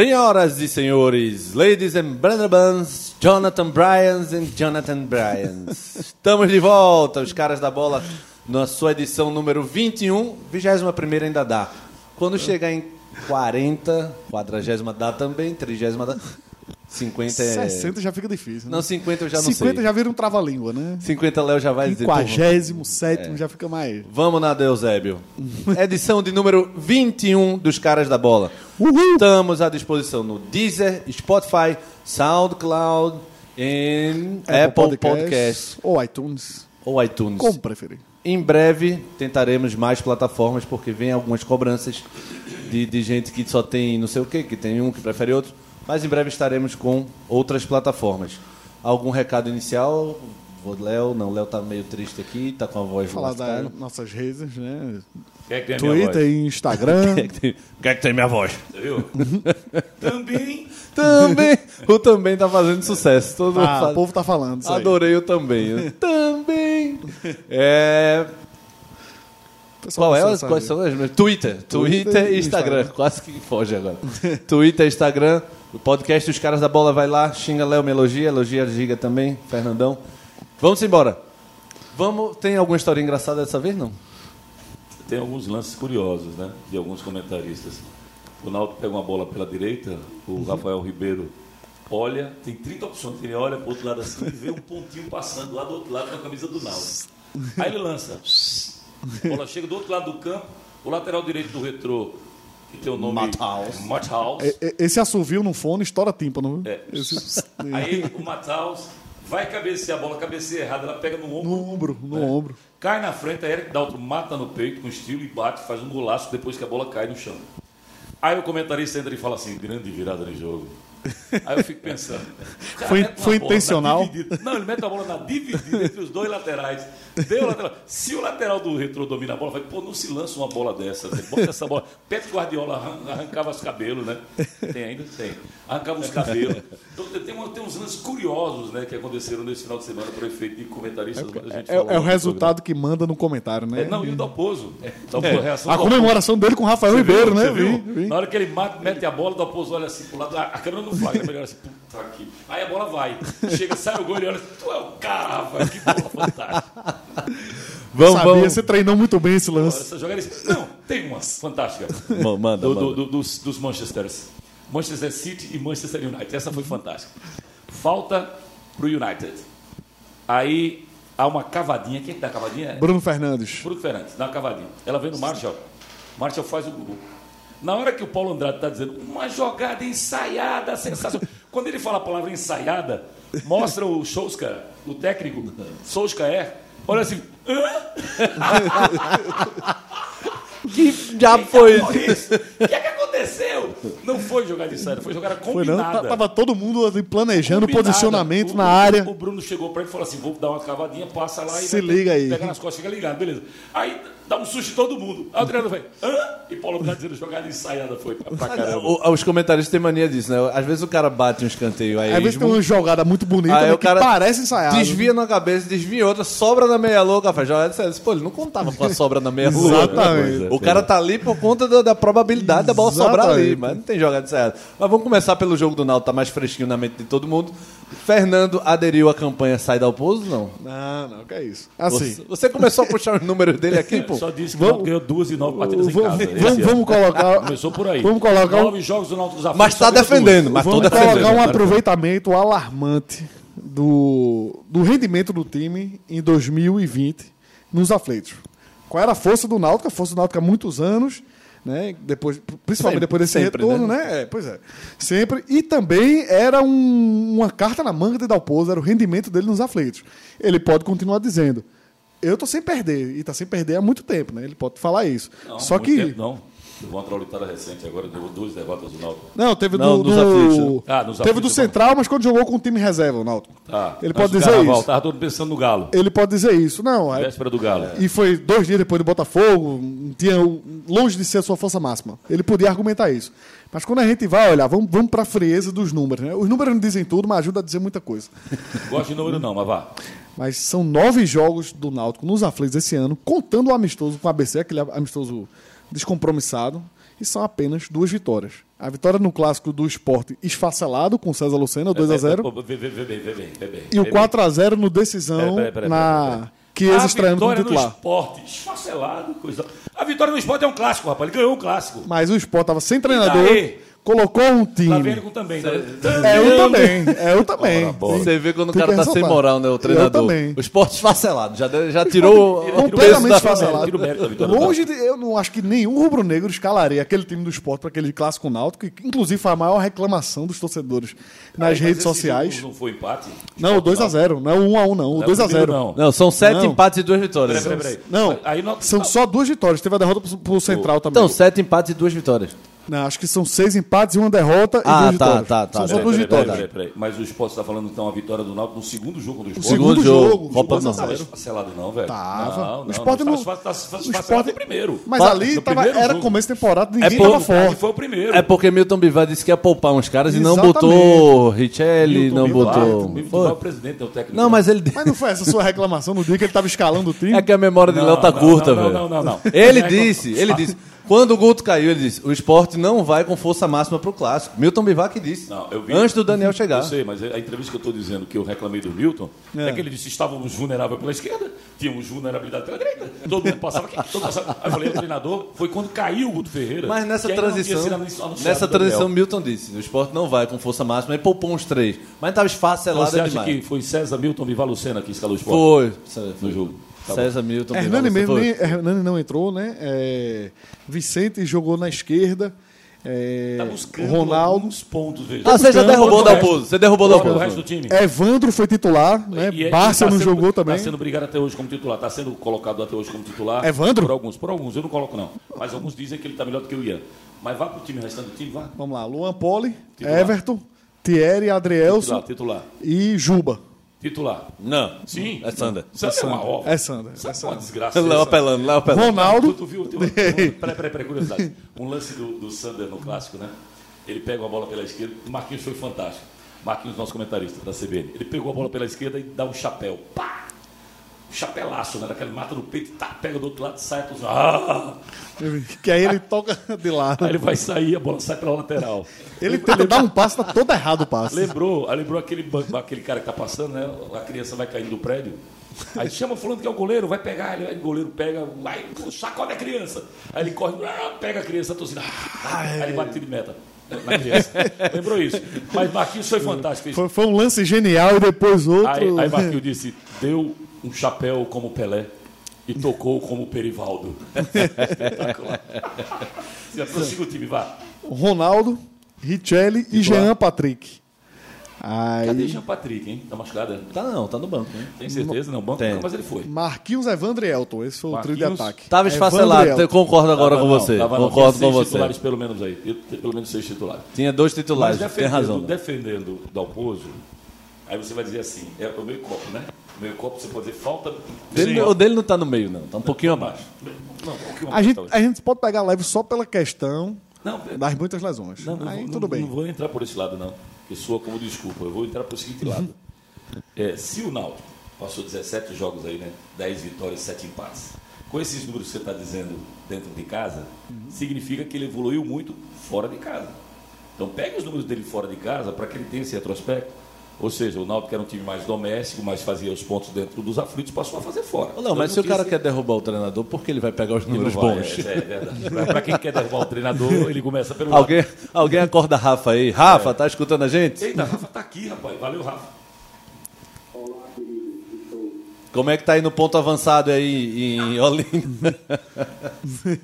Senhoras e senhores, ladies and gentlemen, Jonathan Bryans and Jonathan Bryans. Estamos de volta, os caras da bola, na sua edição número 21, 21 ainda dá. Quando chegar em 40, 40 dá também, 30 dá. 50 é. 60 já fica difícil. Né? Não, 50 eu já não 50 sei. já vira um trava-língua, né? 50 Léo já vai dizer. pô, 57 É. já fica mais. Vamos na Deusébio. Edição de número 21 dos Caras da Bola. Uhul! Estamos à disposição no Deezer, Spotify, SoundCloud e Apple, Podcasts Ou iTunes. ou iTunes. Como preferir. Em breve tentaremos mais plataformas, porque vem algumas cobranças de, de gente que só tem não sei o que, que tem um que prefere outro. Mas em breve estaremos com outras plataformas. Algum recado inicial? Léo, não, o Léo tá meio triste aqui, tá com a voz Falar das nossas redes, né? Quem é que tem Twitter e Instagram. Quem é que tem- quem é que tem minha voz? Eu? Também. Também. O também tá fazendo sucesso. Todo ah, faz- o povo tá falando. Isso aí. Adorei o também. Eu também. É, pessoal qual é? as-. Quais são as minhas? Twitter. Twitter, Twitter e e Instagram. Instagram. Quase que foge agora. Twitter, Instagram. O podcast Os Caras da Bola vai lá. Xinga Léo, me elogia. Elogia Giga também. Fernandão. Vamos embora. Vamos. Tem alguma história engraçada dessa vez? Não. Tem alguns lances curiosos, né? De alguns comentaristas. O Naldo pega uma bola pela direita, o Rafael Ribeiro olha, tem 30 opções. Ele olha pro outro lado assim e vê um pontinho passando lá do outro lado com a camisa do Naldo. Aí ele lança. A bola chega do outro lado do campo, o lateral direito do retrô, que tem o nome. Matthaus. Matthaus. E- e- Esse assovio no fone estoura tímpano. viu? É. Esse- Aí o Matthaus vai cabecear a bola, cabeceia errada, ela pega no ombro. no ombro, no É. ombro. Cai na frente, a Eric Dalton mata no peito com estilo e bate, faz um golaço depois que a bola cai no chão. Aí o comentarista entra e fala assim, grande virada no jogo. Aí eu fico pensando. Foi- foi intencional? Não, ele mete a bola na dividida entre os dois laterais. Deu lateral. Se o lateral do retrô domina a bola, vai, pô, não se lança uma bola dessa. Né? Bota essa bola. Pet Guardiola arran- arrancava os cabelos, né? Tem ainda? Tem. Arrancava os cabelos. Então, tem, uma- tem uns lances curiosos, né, que aconteceram nesse final de semana por efeito de comentaristas. É, falou é o resultado que manda no comentário, né? é, não, e o Dalpozo. Dalpozo, a reação A comemoração dele com o Rafael Dalpozo. Ribeiro, Você né? viu? Vi, vi. Na hora que ele mata, mete a bola, o Dalpozo olha assim pro lado, a a câmera não flagra, ele olha assim, puta aqui. Aí a bola vai. Chega, sai o gol, ele olha assim, tu é o cara, Rafael, que bola fantástica. Vamos, Sabia, vamos. você treinou muito bem esse lance. Não, tem uma fantástica. Ma- Manda, Do- manda. do- do- dos, dos Manchesters. Manchester City e Manchester United. Essa foi fantástica. Falta pro United. Aí há uma cavadinha. Quem que dá a cavadinha? Bruno Fernandes. Bruno Fernandes, dá uma cavadinha. Ela vem no Marshall. Marshall faz o gol. Na hora que o Paulo Andrade está dizendo uma jogada ensaiada, sensacional. Quando ele fala a palavra ensaiada, mostra o Solskjaer, o técnico, Solskjaer, olha assim. Que diabo foi Foi isso? O que é que aconteceu? Não foi jogada ensaiada, foi jogada Foi não? combinada. Tá- Tava todo mundo ali planejando o Combinada. posicionamento O- na área. O Bruno chegou pra ele e falou assim: vou dar uma cavadinha, passa lá e Se liga aí. Pega nas costas, fica ligado, beleza. Aí dá um susto em todo mundo. Aí o treinador vai, hã? E Paulo dizendo: jogada ensaiada foi pra, pra caramba. O- Os comentaristas têm mania disso, né? Às vezes o cara bate um escanteio aí. Às vezes tem uma jogada muito bonita Aí né, o cara que parece ensaiado. Desvia na cabeça, desvia outra, sobra na meia lua, café. Jogada sério. Pô, ele não contava com a sobra na meia lua. Exatamente. O cara tá ali por conta da, da probabilidade da bola sobrar ali, Exatamente. mas não tem jogada certa. Mas vamos começar pelo jogo do Náutico, tá mais fresquinho na mente de todo mundo. Fernando aderiu à campanha Sai da Pouso, não? Não, não, que é isso. Assim, Você, você começou a puxar os números dele aqui, pô? Só disse que o Vamos- Náutico ganhou duas e nove partidas em vamos, casa. vamos- vamos colocar. Começou por aí. Vamos colocar Nove jogos do Náutico dos Mas tá defendendo, mas Vamos defendendo. colocar um aproveitamento alarmante do, do rendimento do time em 2020 nos aflitos. Qual era a força do Náutico? A força do Náutico há muitos anos, né? Depois, principalmente Sempre, depois desse sempre, retorno, né? né? É, pois é. Sempre. E também era um- uma carta na manga de Dalpozo, era o rendimento dele nos aflitos. Ele pode continuar dizendo. Eu tô sem perder, e tá sem perder há muito tempo, né? Ele pode falar isso. Não, Só muito que tempo não. Teve uma traulitada recente, agora deu duas derrotas do Náutico. Não, teve Não, do, dos do- aflitos, né? Ah, nos teve do Central, mas quando jogou com o time reserva, o Náutico. Tá. Ele pode dizer Carnaval, isso. Tava todo mundo pensando no Galo. Ele pode dizer isso. Não, é- Véspera do Galo. e foi dois dias depois do Botafogo, tinha longe de ser a sua força máxima. Ele podia argumentar isso. Mas quando a gente vai olhar, vamos, vamos para a frieza dos números. Né? Os números não dizem tudo, mas ajuda a dizer muita coisa. Gosto de número não, mas vá. Mas são nove jogos do Náutico nos aflitos esse ano, contando o amistoso com o ABC, aquele amistoso descompromissado, e são apenas duas vitórias. A vitória no clássico do esporte esfacelado com o César Lucena, 2x0, Vê, vê, vê bem, vê bem, vê bem. e o Vê bem. 4x0 no decisão Peraí, peraí, peraí, na peraí, peraí. Chiesa A estreando vitória no titular. esporte, esfacelado, coisa. A vitória no esporte é um clássico, rapaz. Ele ganhou um clássico. Mas o Sport estava sem treinador? Colocou um Tá time. vendo com também. Tá É, eu também, é, eu também. Você vê quando o cara tá sem moral, né? O Eu treinador. também. O esporte esfacelado. Já, já tirou Completamente esfacelado. Longe de, eu não acho que nenhum rubro-negro escalaria aquele time do esporte para aquele clássico náutico, que inclusive foi a maior reclamação dos torcedores nas Mas redes sociais. Não foi empate? Não, o 2x0, não é o 1x1, não. O Não é 2x0. Não. Não, são sete Não. empates e duas vitórias. Peraí, peraí, peraí. Não, Aí não- são só duas vitórias. Teve a derrota pro, pro Central também. Então, sete empates e duas vitórias. Não, acho que são seis empates e uma derrota e Ah, duas tá, vitórias. tá, tá. São só duas vitórias. peraí, peraí. Mas o esporte está falando então a vitória do Náutico no segundo jogo do O esporte. segundo, Segundo jogo, jogo, Copa o do Náutico. Nordeste. Não, esfacelado não, velho. Tava. Não, O não, Sport não, não- tá- tá- tá- o esfacelado no primeiro. Mas ali tava, primeiro era jogo. começo de temporada, ninguém por- tava Ali forte. foi o primeiro. É porque Milton Bivar disse que ia poupar uns caras e não Exatamente. botou Richelli, não Bivar, botou. Milton. Bivar é o presidente, é o técnico. Não, mas ele. Mas não foi essa sua reclamação no dia que ele tava escalando o time? É que a memória de Não, Léo tá não, curta, não, velho. não, não, não. Ele Não é disse, ele disse. Quando o Guto caiu, ele disse: o esporte não vai com força máxima pro clássico. Milton Bivar que disse. Não, vi- Antes do Daniel chegar. Eu sei, mas a entrevista que eu estou dizendo que eu reclamei do Milton é. que ele disse estávamos vulneráveis pela esquerda, tínhamos vulnerabilidade pela direita, todo mundo passava aqui, todo passava. Aí eu falei, o treinador foi quando caiu o Guto Ferreira. Mas nessa transição, nessa o transição, Milton disse: o esporte não vai com força máxima. Aí poupou uns três. Mas tava Então, esfacelado você acha demais. que foi César Milton Bivar Lucena que escalou o esporte Foi. no jogo? Tá bom. César Milton. Hernani mesmo, nem, Hernani não entrou, né? É, Vicente jogou na esquerda. É, Tá buscando Ronaldo. alguns pontos, veja. Ah, você já buscando derrubou o. Dalpozo. Você derrubou o o Dalpozo. resto do time? Evandro foi titular, né? E é- Barça tá não sendo- jogou também. Está sendo brigado até hoje como titular. Está sendo colocado até hoje como titular. Evandro? Por alguns, por alguns. Eu não coloco, não. Mas alguns dizem que ele está melhor do que o Ian. Mas vá pro time, o restante do time, vá. Vamos lá, Luan Poli, Titular. Everton, Thierry, Adrielson Titular, titular. e Juba. Titular. Não. Sim. É Sander. Sander é uma ova. É Sander, é Sander é Sander. uma desgraça. Léo apelando, Léo apelando. Tu, Ronaldo, tu viu? Tem uma, tem uma, peraí, peraí, peraí, curiosidade. Um lance do, do Sander no clássico, né? Ele pega uma bola pela esquerda. O Marquinhos foi fantástico. Marquinhos, nosso comentarista da CBN. Ele pegou a bola pela esquerda e dá um chapéu. Pá! Chapelaço, né? Daquele mata no peito, tá, pega do outro lado, sai. Tu... Ah! que aí ele toca de lado. Aí ele vai sair, a bola sai pela lateral. Ele tenta dar um passo, tá todo errado o passe. Lembrou, aí lembrou aquele, aquele cara que tá passando, né? A criança vai caindo do prédio. Aí chama fulano que é o goleiro, vai pegar, ele, aí o goleiro pega, vai, sacode a criança. Aí ele corre, ah, pega a criança, a torcida, ah, aí ele bate de meta na criança. Lembrou isso. Mas Marquinhos foi fantástico. Foi, foi um lance genial e depois outro. Aí, aí Marquinhos disse, deu um chapéu como Pelé e tocou como Perivaldo. Espetacular. Já prossiga o time, vá. Ronaldo, Richelli e. Jean Patrick. Aí, Cadê Jean Patrick, hein? Tá machucado? Tá não, tá no banco. Né? Tem certeza? Não, banco Tem. não, mas ele foi. Marquinhos, Evandro e Elton. Esse foi o trio de ataque. Tava esfacelado, concordo agora Tava com não, você. tava não, concordo tinha com seis você. titulares pelo menos aí. Eu- Pelo menos seis titulares. Tinha dois Mas titulares, tem defendendo, razão. né? defendendo o Dalpozo, aí você vai dizer assim, é o meio copo, né? O meio copo você pode dizer falta... Dele- o dele não tá no meio, não. Tá um pouquinho abaixo. Não, um pouquinho A gente, talvez. a gente pode pegar leve só pela questão Não, das muitas lesões. Não, não, Aí vou- tudo não- bem. Não vou entrar por esse lado, não. Que soa como desculpa. Eu vou entrar por seguinte lado. É, se o Náutico passou 17 jogos aí, né? 10 vitórias, 7 empates. Com esses números que você está dizendo dentro de casa, significa que ele evoluiu muito fora de casa. Então pegue os números dele fora de casa para que ele tenha esse retrospecto. Ou seja, o Náutico era um time mais doméstico, mas fazia os pontos dentro dos aflitos, passou a fazer fora. Léo, mas se o não cara quer derrubar o treinador, por que ele vai pegar os números não vai, bons? É, é verdade. Para quem quer derrubar o treinador, ele começa pelo lado. Alguém, alguém acorda Rafa aí. Rafa, tá escutando a gente? Eita, Rafa tá aqui, rapaz. Valeu, Rafa. Como é que tá aí no ponto avançado aí em Olinda?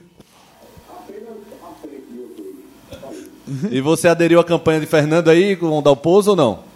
e você aderiu à campanha de Fernando aí com o Dalpozo ou não?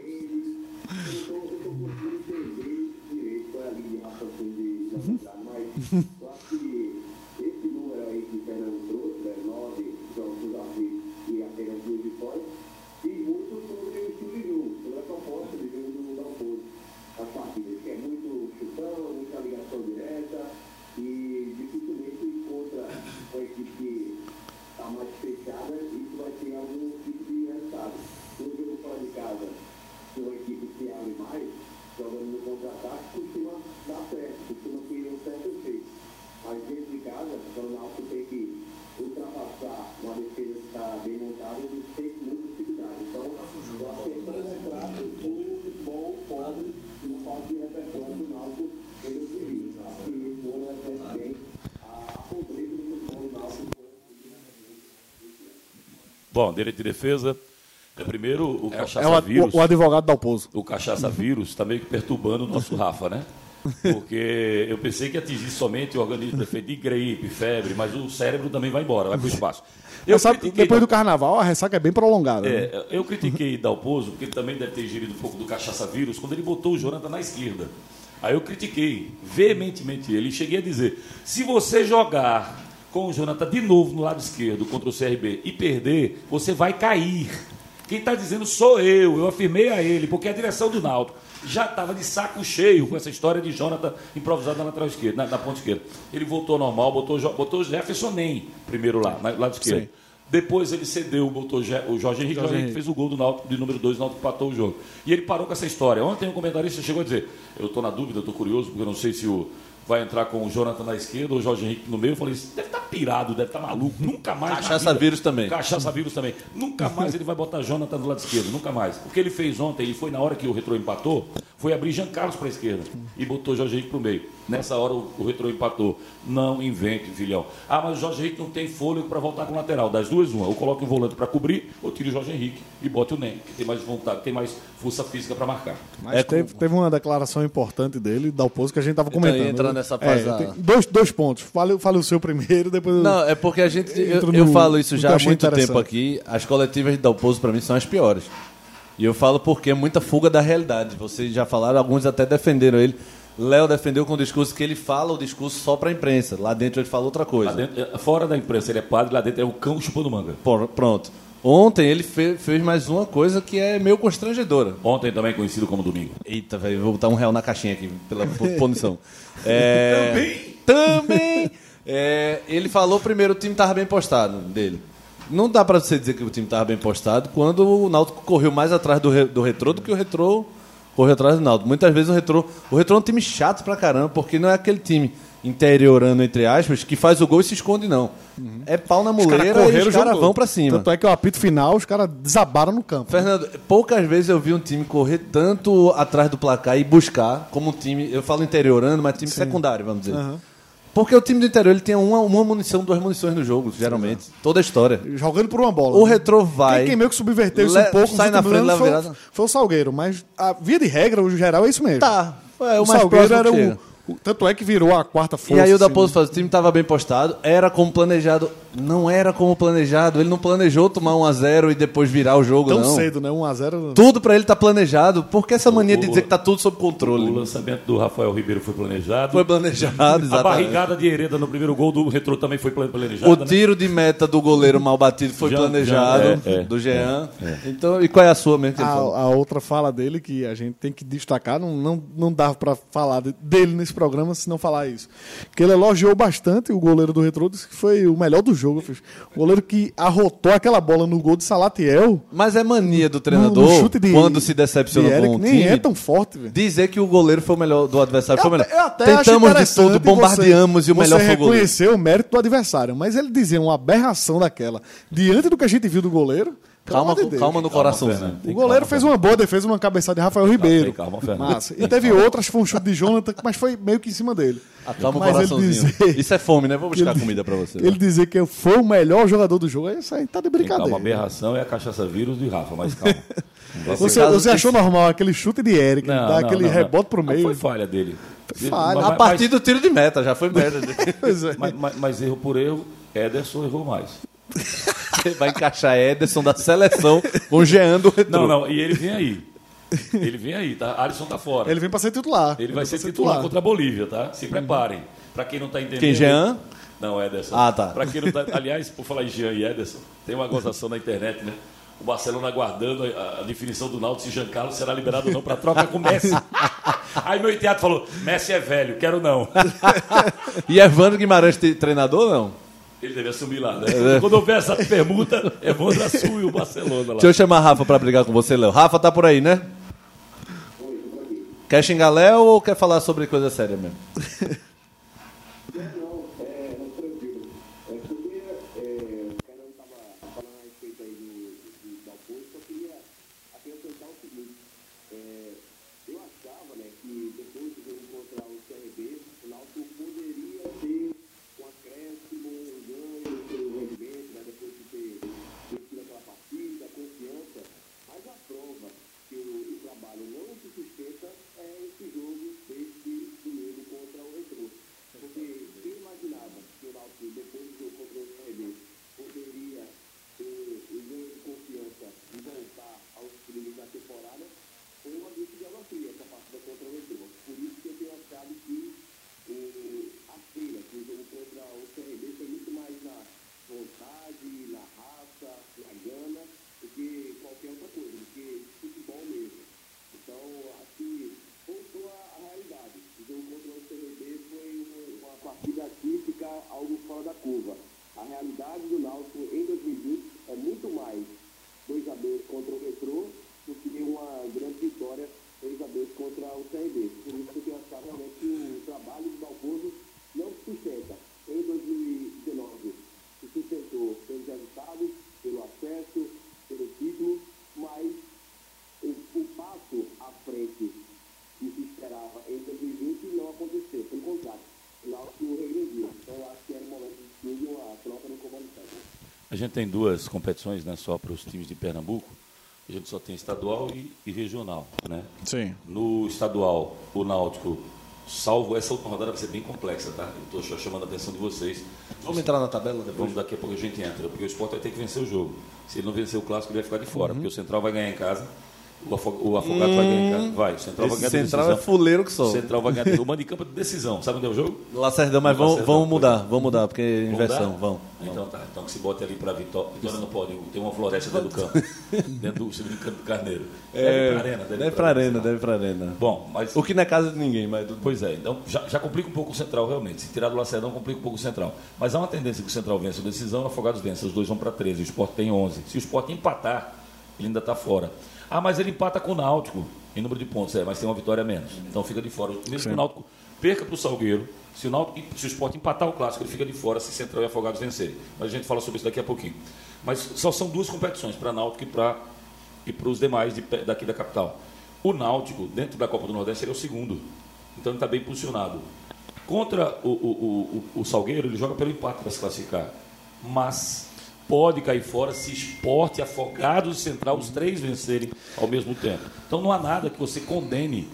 Bom, direito de defesa. É, primeiro, o cachaça É o, vírus. o, o advogado Dalpozo. o cachaça vírus está meio que perturbando o nosso Rafa, né? Porque eu pensei que atingisse somente o organismo defeito de gripe, febre, mas o cérebro também vai embora, vai para o espaço. Eu Mas sabe, critiquei depois do carnaval, a ressaca é bem prolongada. né? é, eu critiquei Dalpozo, porque ele também deve ter gerido um pouco do cachaça vírus, quando ele botou o Jonathan na esquerda. Aí eu critiquei veementemente ele e cheguei a dizer: se você jogar com o Jonathan de novo no lado esquerdo contra o CRB e perder, você vai cair. Quem está dizendo sou eu, eu afirmei a ele, porque a direção do Náutico já estava de saco cheio com essa história de Jonathan improvisado na lateral esquerda, na, na ponta esquerda. Ele voltou ao normal, botou, botou o Jefferson Nem primeiro lá, na, lado esquerdo. Sim. Depois ele cedeu, botou o Jorge Henrique, Jorge Henrique. fez o gol do Náutico, de número 2, o Náutico empatou o jogo. E ele parou com essa história. Ontem um comentarista chegou a dizer, eu estou na dúvida, estou curioso, porque eu não sei se o vai entrar com o Jonathan na esquerda ou o Jorge Henrique no meio. Eu falei, "Esse deve estar pirado, deve estar maluco, nunca mais. Cachaça vírus também. Cachaça vírus também. Nunca mais ele vai botar Jonathan do lado esquerdo, nunca mais. O que ele fez ontem, e foi na hora que o Retrô empatou, foi abrir Jean Carlos para a esquerda e botou Jorge Henrique para o meio. Nessa hora o, o Retrô empatou. Não invente, filhão. Ah, mas o Jorge Henrique não tem fôlego para voltar com o lateral. Das duas, uma. Ou coloque o volante para cobrir, ou tire o Jorge Henrique e bote o Nem, que tem mais vontade, tem mais força física para marcar. Mas É teve, teve uma declaração importante dele, Dalpozo, que a gente estava Então, comentando. entra nessa fase da- tem dois, dois pontos. Fale, fale o seu primeiro, depois eu- Não, é porque a gente. Eu, Entro eu no- falo isso no já há muito tempo aqui. As coletivas de Dalpozo, para mim, são as piores. E eu falo porque é muita fuga da realidade. Vocês já falaram, alguns até defenderam ele. Léo defendeu com o discurso que ele fala o discurso só para a imprensa. Lá dentro ele fala outra coisa. dentro, eh, fora da imprensa, ele é padre, lá dentro é o cão chupando manga. Por- pronto. Ontem ele fe- fez mais uma coisa que é meio constrangedora. Ontem também conhecido como domingo. Eita, velho, vou botar um real na caixinha aqui, pela punição. É, também! É, ele falou primeiro o time estava bem postado dele. Não dá pra você dizer que o time estava bem postado quando o Náutico correu mais atrás do, re- do retrô do que o retrô correu atrás do Náutico. Muitas vezes o retrô. O retrô é um time chato pra caramba, porque não é aquele time interiorando, entre aspas, que faz o gol e se esconde, não. É pau na Os muleira e os o jogo caras vão pra cima. Tanto é que o apito final, os caras desabaram no campo. Fernando, poucas vezes eu vi um time correr tanto atrás do placar e buscar como um time, eu falo interiorando, mas time secundário, vamos dizer. Aham. Porque o time do interior ele tem uma, uma munição, duas munições no jogo, geralmente. Toda a história. Jogando por uma bola. O né? retrô vai. Quem, quem meio que subverteu isso um pouco sai na frente, anos foi, foi o Salgueiro. Mas a via de regra, o geral, é isso mesmo. Tá. É o, o Salgueiro era o, chega. o- Tanto é que virou a quarta força. E aí o assim, Dalpozo faz, o time estava bem postado, era como planejado. Não era como planejado. Ele não planejou tomar 1 a 0 e depois virar o jogo, Tão não. cedo, né? 1x0. Tudo pra ele tá planejado. Por que essa mania de o- dizer que tá tudo sob O controle? lançamento do Rafael Ribeiro foi planejado. Foi planejado, A exatamente. barrigada de Hereda no primeiro gol do Retrô também foi plan- planejada. O né? tiro de meta do goleiro mal batido foi Jean- planejado, Jean, é, é. do Jean. Então, e qual é a sua mesmo A, a outra fala dele que a gente tem que destacar, não, não, não dava pra falar de- dele nesse programa se não falar isso. Que ele elogiou bastante o goleiro do Retro, disse que foi o melhor do jogo. fez. O goleiro que arrotou aquela bola no gol de Salatiel. Mas é mania do treinador, de, quando se decepciona de Eric, com um nem time, é tão forte, velho. dizer que o goleiro foi o melhor do adversário. Eu foi o melhor. eu até Tentamos de tudo, bombardeamos você, e o melhor foi o goleiro. reconhecer o mérito do adversário, mas ele dizer uma aberração daquela diante do que a gente viu do goleiro. Calma, amor de calma no Calma, coraçãozinho. O goleiro calma, fez uma boa defesa, uma cabeçada de Rafael Ribeiro. tem calma, Fernando. Massa. E teve outras, foi um chute de Jonathan, mas foi meio que em cima dele. Acalma o Mas ele coraçãozinho. dizer- Isso é fome, né? Vou buscar Ele- comida pra você. Ele dizer que foi o melhor jogador do jogo, isso aí tá de calma, brincadeira. a aberração é a cachaça vírus de Rafa, mas calma. Você, caso- você achou normal aquele chute de Eric, Não, dar não, aquele não, rebote pro Não meio? foi falha dele. falha. A partir do tiro de meta, já foi merda. É. Mas, mas- mas erro por erro, Ederson errou mais. Vai encaixar Ederson da seleção com Jean do retrô. Não, não, e ele vem aí. Ele vem aí, tá? Alisson tá fora. Ele vem pra ser titular. Ele vai vem ser pra titular contra a Bolívia, tá? Se preparem. Pra quem não tá entendendo. Quem, Jean? Não, Ederson. Ah, tá. Pra quem não tá. Aliás, por falar em Jean e Ederson, tem uma gozação na internet, né? O Barcelona aguardando a, a definição do Náutico se Jean Carlos será liberado ou não pra troca com Messi. Aí meu teatro falou: Messi é velho, quero não. E Evandro Guimarães, treinador não? Ele deve assumir lá, né? Quando houver essa permuta, Evandro assume o Barcelona lá. Deixa eu chamar a Rafa pra brigar com você, Léo. Rafa tá por aí, né? Quer xingar Léo ou quer falar sobre coisa séria mesmo? Não, é, tranquilo. É porque é, o cara estava falando a respeito aí do, do, da força, eu queria acrescentar o seguinte. É, eu achava né, que depois do jogo contra o CRB, o Náutico poderia ter um acréscimo, um ganho no seu rendimento, né, depois de ter vencido aquela partida, a confiança. Mas a prova que o, o trabalho não se sustenta é esse jogo desse domingo contra o Retrô. Porque quem imaginava que o Náutico, depois do jogo contra o CRB, poderia ter o ganho de confiança e voltar aos trilhos da temporada, foi uma grande geografia essa partida contra o Retrô. Por isso que eu tenho achado que eh, a feira, que o jogo contra o CRB foi muito mais na vontade, na raça, na gana, do que qualquer outra coisa, do que futebol mesmo. Então, acho que voltou à à realidade. O jogo contra o CRB foi uma, uma partida típica, algo fora da curva. A realidade do Náutico em 2020 é muito mais 2 a 2 contra o Retrô do que uma grande vitória 3 a 2 contra o CRB. Por isso que eu tenho achado realmente que o trabalho do Dalpozo não se sustenta. Em 2019 se sustentou pelos resultados, pelo acesso, pelo título, mas o, o passo à frente que se esperava em 2020 não aconteceu. Pelo contrário, o Náutico regrediu. Então, eu acho que era o momento de ter uma troca no comando técnico. A gente tem duas competições, né, só para os times de Pernambuco. A gente só tem estadual e, e regional, né? Sim. No estadual, o Náutico, salvo essa última rodada vai ser bem complexa, tá? Eu estou chamando a atenção de vocês. Vamos entrar na tabela depois? Vamos daqui a pouco a gente entra, porque o Sport vai ter que vencer o jogo. Se ele não vencer o clássico, ele vai ficar de fora, porque o Central vai ganhar em casa, o, afo- o Afogado vai ganhar em casa. Vai, o Central vai ganhar de central é decisão. fuleiro que O só. Central vai ganhar de- o mando de campo é de decisão. Sabe onde é o jogo? Lacerdão, mas vamos, vamos mudar, vamos mudar, porque é inversão, vamos. Que se bote ali para Vitória. Vitória não pode, tem uma floresta dentro do campo. dentro do segundo campo do Carneiro. Deve ir pra arena, É, deve pra arena, deve pra arena. Bom, mas O que não é casa de ninguém, mas Pois é, então já, já complica um pouco o Central, realmente. Se tirar do Lacerdão, complica um pouco o Central. Mas há uma tendência que o Central vença a decisão, o Afogados vence. Os dois vão para 13, o Sport tem 11. Se o Sport empatar, ele ainda está fora. Ah, mas ele empata com o Náutico em número de pontos, é, mas tem uma vitória a menos. Então fica de fora. Mesmo que o Náutico perca para o Salgueiro, se o, se o Sport empatar o clássico, ele fica de fora se Central e Afogados vencerem. Mas a gente fala sobre isso daqui a pouquinho. Mas só são duas competições, para Náutico e para e os demais de daqui da capital. O Náutico, dentro da Copa do Nordeste, ele é o segundo. Então ele está bem posicionado. Contra o, o, o, o- o Salgueiro, ele joga pelo empate para se classificar. Mas pode cair fora se esporte, afogados e central, os três vencerem ao mesmo tempo. Então não há nada que você condene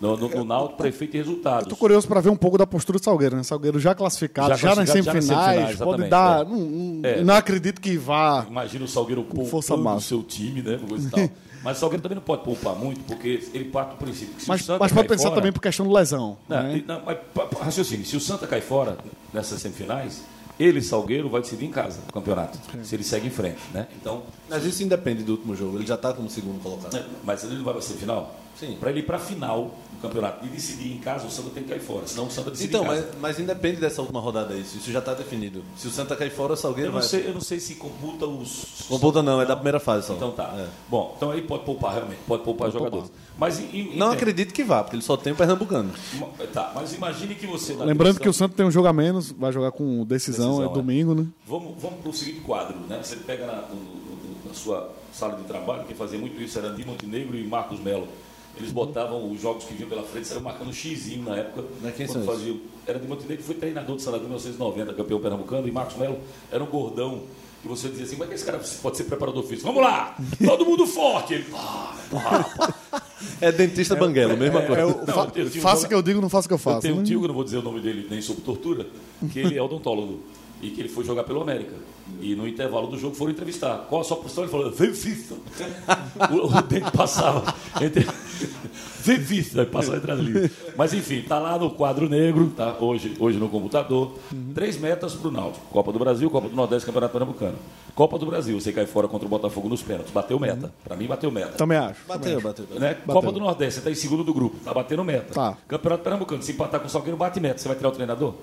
no, no, no Náutico para efeito e resultados. Tô curioso para ver um pouco da postura do Salgueiro, né? Salgueiro já classificado, Já já, nas classificado, já nas semifinais, semifinais, pode dar. é. Não, não- É. não acredito que vá. Imagina o Salgueiro poupando força o seu time, né? coisa e tal. Mas o Salgueiro também não pode poupar muito, porque ele parte do princípio que se Mas, o Santa mas pode pensar fora- também por questão de lesão. Não, né? não, mas, raciocínio, se o Santa cai fora nessas semifinais, ele, Salgueiro, vai decidir em casa o campeonato. Se ele segue em frente, né? Então, Mas isso independe do último jogo, ele já tá como segundo colocado. né, mas ele não vai para semifinal? Sim. Para ele ir para a final do campeonato e decidir em casa, o Santa tem que cair fora. Senão o Santa decide Então, em casa. mas, mas independe dessa última rodada isso, isso já tá definido. Se o Santa cair fora, o Salgueiro eu, não vai. sei, eu não sei se computa os... Computa não, é da primeira fase só. Então tá. É. Bom, então aí pode poupar realmente, pode poupar jogadores. Mas em- em- Não em- acredito que vá, porque ele só tem o Pernambucano. Tá, mas imagine que você... Lembrando que o Santos tem um jogo a menos, vai jogar com decisão, Decisão, é é. domingo, né? Vamos, vamos para o seguinte quadro, né? Você pega na, no- no- na sua sala de trabalho, quem fazia muito isso era Di Montenegro e Marcos Melo. Eles botavam os jogos que vinham pela frente, saiu marcando xizinho na época. Quem quando faziam. Era Di Montenegro, foi treinador de Salado em 1990, campeão pernambucano, e Marcos Melo era um gordão. E você dizia assim, como é que esse cara pode ser preparador físico? Vamos lá! Todo mundo forte! Ele, pá, pá, pá. É dentista banguelo, mesma coisa. É o Não, fa- eu um faça o que eu digo, não faça o que eu Eu faço. tenho um né? tio, que eu não vou dizer o nome dele nem sob tortura, que ele é odontólogo e que ele foi jogar pelo América. E no intervalo do jogo foram entrevistar. Qual a sua posição? Ele falou, dentista. O, o dente passava entre... Aí passava entre as linhas. Mas enfim, tá lá no quadro negro, tá? Hoje, hoje no computador. Três metas pro Náutico. Copa do Brasil, Copa do Nordeste, Campeonato Pernambucano. Copa do Brasil, você cai fora contra o Botafogo nos pênaltis. Bateu meta. Pra mim, bateu meta. Também acho. Bateu, bateu. Né? Copa do Nordeste, você está em segundo do grupo, tá batendo meta. Tá. Campeonato Pernambucano, se empatar com o Salgueiro, bate meta. Você vai tirar o treinador?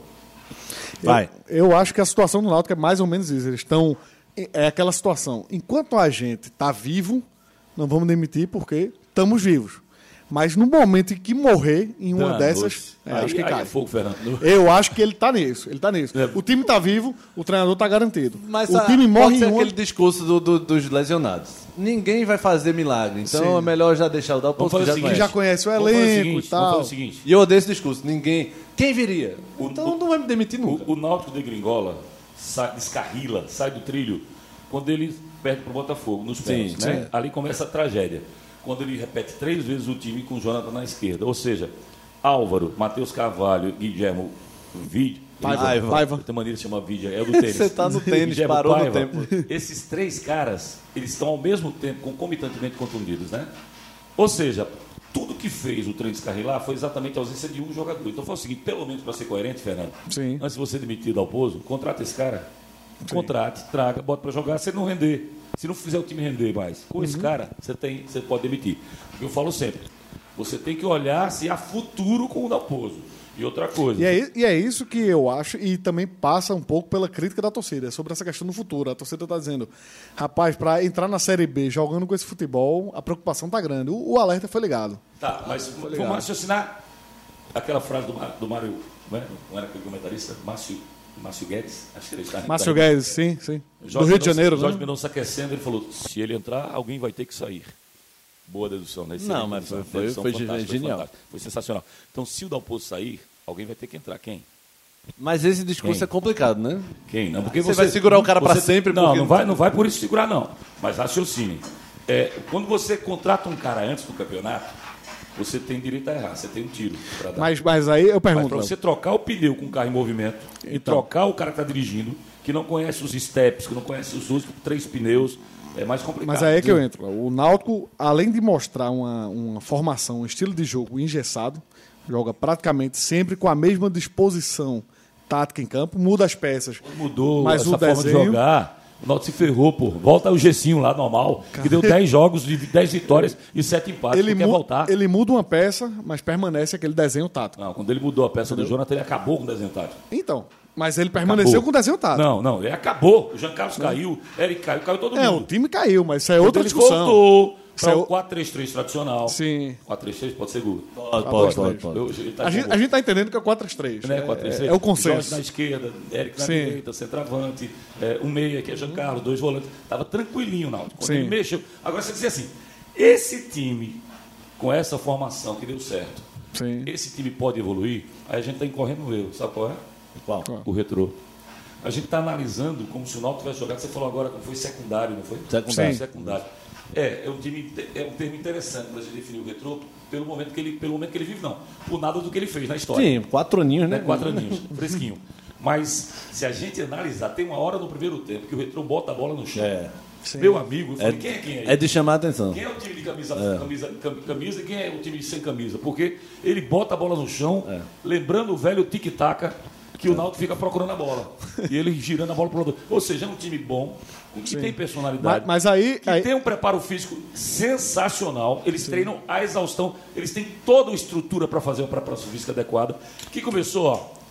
Vai. Eu, eu acho que a situação do Náutico é mais ou menos isso. Eles estão. É aquela situação. Enquanto a gente está vivo, não vamos demitir porque estamos vivos. Mas no momento em que morrer em uma Danos. dessas, é, aí, acho que aí cai. é fogo, Fernando. Eu acho que ele tá nisso. Ele tá nisso. É. O time tá vivo, o treinador tá garantido. Mas o a- time morre pode em ser uma... aquele discurso do- do- dos lesionados. Ninguém vai fazer milagre, então Sim. é melhor já deixar o Dalpozo que já o seguinte, já conhece. o elenco seguinte, e tal. o. E eu odeio esse discurso. Ninguém. Quem viria? O- então não vai me demitir nunca. O, o Náutico de Gringola sai, descarrila, sai do trilho quando ele perde pro Botafogo nos pênaltis. né? sim. Ali começa a tragédia. Quando ele repete três vezes o time com o Jonathan na esquerda. Ou seja, Álvaro, Matheus Carvalho, Guilhermo Vide. Paiva, Paiva. Paiva. Tem maneira de chamar vídeo, é o do tênis. Você tá no tênis, Guilherme parou no Paiva. tempo. Esses três caras, eles estão ao mesmo tempo concomitantemente contundidos, né? Ou seja, que fez o trem descarrilar foi exatamente a ausência de um jogador. Então foi o seguinte, pelo menos para ser coerente, Fernando, Sim. antes de você demitir o Pozo, contrata esse cara, contrate, traga, bota para jogar, ele não render, se não fizer o time render mais, com Uhum. esse cara, você, tem, você pode demitir. Eu falo sempre, você tem que olhar se há futuro com o Dalpozo. E outra coisa, E é, i- e é isso que eu acho, e também passa um pouco pela crítica da torcida, é sobre essa questão do futuro. A torcida está dizendo, rapaz, para entrar na Série B jogando com esse futebol, a preocupação tá grande. O, o alerta foi ligado. Tá, mas vamos raciocinar aquela frase do, do Mário, não, é? não era aquele comentarista? Márcio, Márcio Guedes? Acho que ele está Márcio tá- Guedes, sim, sim. Do Jorge Rio de Janeiro, Jorge né? Mendonça aquecendo, ele falou: se ele entrar, alguém vai ter que sair. Boa dedução, né? Não, mas foi- foi- foi genial. Foi sensacional. Então, se o Dalpozo sair, alguém vai ter que entrar. Quem? Mas esse discurso Quem? é complicado, né? Quem? Não, porque Você vai segurar o cara pra sempre Não, porque- não vai, não vai por isso segurar, não. Mas raciocine. É, quando você contrata um cara antes do campeonato, você tem direito a errar, você tem um tiro para dar. Mas, mas aí eu pergunto, para você trocar o pneu com o carro em movimento e Então. trocar o cara que está dirigindo, que não conhece os steps, que não conhece os últimos três pneus, é mais complicado. Mas aí é que eu entro. O Náutico, além de mostrar uma, uma formação, um estilo de jogo engessado, joga praticamente sempre com a mesma disposição tática em campo, muda as peças. Mudou Mas essa o forma de desenho- jogar. O Náutico se ferrou, pô. Volta o Gessinho lá, normal, que deu 10 jogos, de 10 vitórias e 7 empates. Ele, Ele quer voltar. ele muda uma peça, mas permanece aquele desenho tático. Não, quando ele mudou a peça do Jonathan, ele acabou com o desenho tático. Então, mas ele permaneceu Acabou. com o desenho tático. Não, não, ele acabou. O Jean Carlos caiu, Eric caiu, caiu todo É, o mundo. time caiu, mas isso é Quando outra ele discussão. voltou Isso para é o o- 4-3-3 tradicional. Sim. 4-3-3 pode ser gol. Pode, pode, pode, pode. Eu- ele tá A gente, a gente tá entendendo que é o 4-3-3. né, É, 4-3-3. é, é o Jorge consenso. na esquerda, Eric na Sim. direita, centroavante, é, um meia que é Jean Carlos, dois volantes. Tava tranquilinho, Náutico. Quando Sim. ele mexeu. Agora você dizer assim, esse time com essa formação que deu certo, Sim. esse time pode evoluir? Aí a gente está incorrendo no erro, sabe qual é? Qual? O retrô. A gente está analisando como se o Náutico tivesse jogado. Você falou agora que foi secundário, não foi? Secundário. Sim. secundário. É, é um, time, é um termo interessante para a gente definir o retrô pelo momento, que ele, pelo momento que ele vive, não. Por nada do que ele fez na história Sim, quatro aninhos, né? né? Quatro aninhos, fresquinho. Mas se a gente analisar, tem uma hora no primeiro tempo que o Retrô bota a bola no chão. É. Meu amigo, eu falei, É, quem é quem aí? é de chamar a atenção. Quem é o time de camisa, camisa, cam- camisa e quem é o time sem camisa? Porque ele bota a bola no chão, É. lembrando o velho tic-tac que o Náutico fica procurando a bola. e ele girando a bola para o lado. Ou seja, é um time bom, que tem personalidade. Mas, mas aí, que aí- tem um preparo físico sensacional. Eles treinam a exaustão. Eles têm toda a estrutura para fazer uma preparação física adequada. Que começou, ó.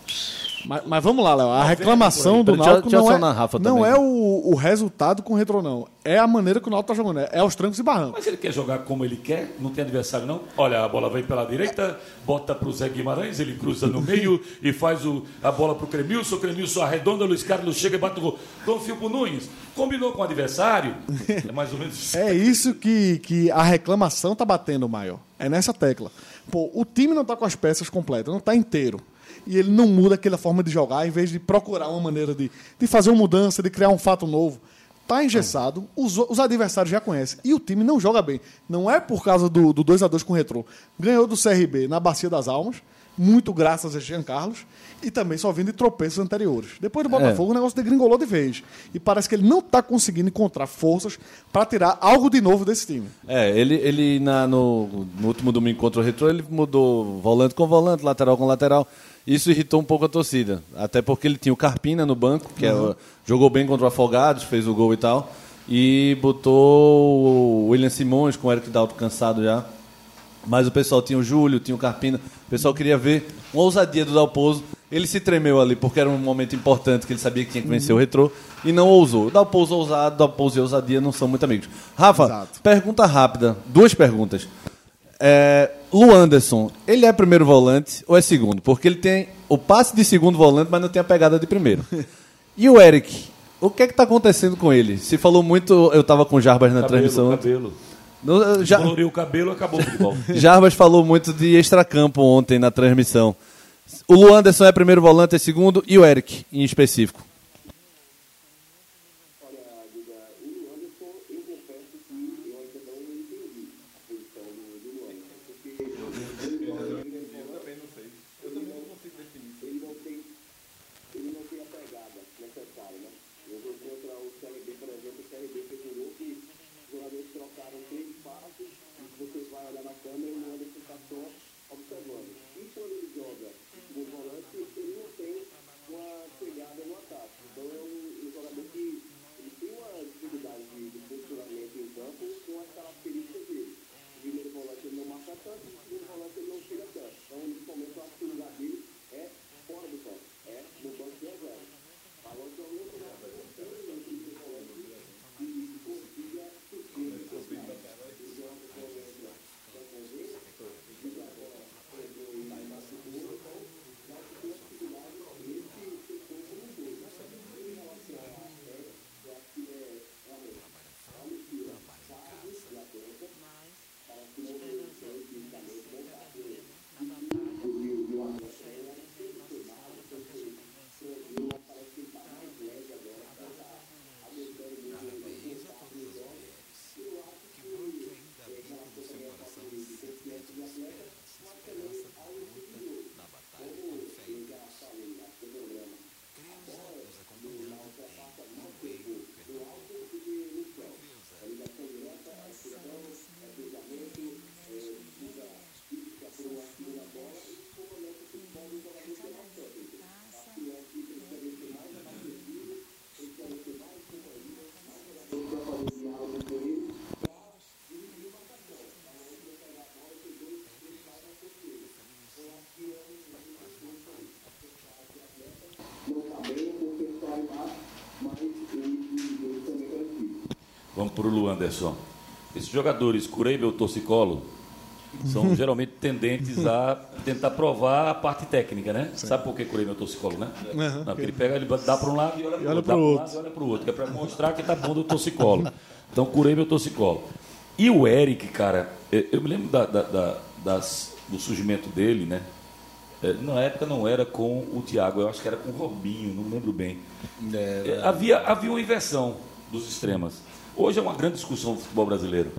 Mas, mas vamos lá, Léo. A Não, reclamação do deixa- Náutico deixa não, é, Rafa não também. é o, o resultado com o retrô, não. É a maneira que o Náutico tá jogando. É, é aos trancos e barrancos. Mas ele quer jogar como ele quer, não tem adversário não. Olha, a bola vem pela direita, bota para o Zé Guimarães, ele cruza no meio e faz o, a bola para o Cremilson, o Cremilson arredonda, o Luiz Carlos chega e bate o gol. Confio para o Nunes. Combinou com o adversário, é mais ou menos isso. É isso que, que a reclamação tá batendo, maior. É nessa tecla. Pô, o time não tá com as peças completas, não tá inteiro. E ele não muda aquela forma de jogar, em vez de procurar uma maneira de, de fazer uma mudança, de criar um fato novo. Tá engessado, os, os adversários já conhecem. E o time não joga bem. Não é por causa do, do 2 a 2 com o Retrô. Ganhou do CRB na Bacia das Almas, muito graças a Jean Carlos, e também só vindo de tropeços anteriores. Depois do Botafogo, o negócio degringolou de vez. E parece que ele não está conseguindo encontrar forças para tirar algo de novo desse time. É, ele, ele na- no, no último domingo contra o Retro, ele mudou volante com volante, lateral com lateral. Isso irritou um pouco a torcida. Até porque ele tinha o Carpina no banco, que é o- jogou bem contra o Afogados, fez o gol e tal. E botou o William Simões com o Eric Dalto cansado já. Mas o pessoal tinha o Júlio, tinha o Carpina. O pessoal queria ver uma ousadia do Dalpozo. Ele se tremeu ali porque era um momento importante que ele sabia que tinha que vencer o retrô e não ousou. O Dalpozo ousado, Dalpozo e ousadia não são muito amigos. Rafa, Exato. pergunta rápida. Duas perguntas. É, Lu Anderson, ele é primeiro volante ou é segundo? Porque ele tem o passe de segundo volante, mas não tem a pegada de primeiro. E o Eric, o que é que tá acontecendo com ele? Se falou muito, eu tava com o Jarbas na transmissão. cabelo. No- já- Coloriu o cabelo, acabou o futebol. Jarbas falou muito de extracampo ontem na transmissão. O Lu Anderson é primeiro volante, é segundo, e o Eric, em específico. Vamos para o Lu Anderson. Esses jogadores, Cureibe ou Torcicolo, são geralmente tendentes a tentar provar a parte técnica, né? Sabe por que Cureibe ou Torcicolo, né? Não, porque ele pega, ele dá para um lado e olha para o outro, um lado e olha para o outro, que é para mostrar que tá bom do Torcicolo. Então, Cureibe ou Torcicolo. E o Eric, cara, eu eu me lembro da- da- da- das- do surgimento dele, né? É, Na época não era com o Thiago, eu acho que era com o Robinho, não lembro bem. É, havia, havia uma inversão dos extremas. Hoje é uma grande discussão do futebol brasileiro.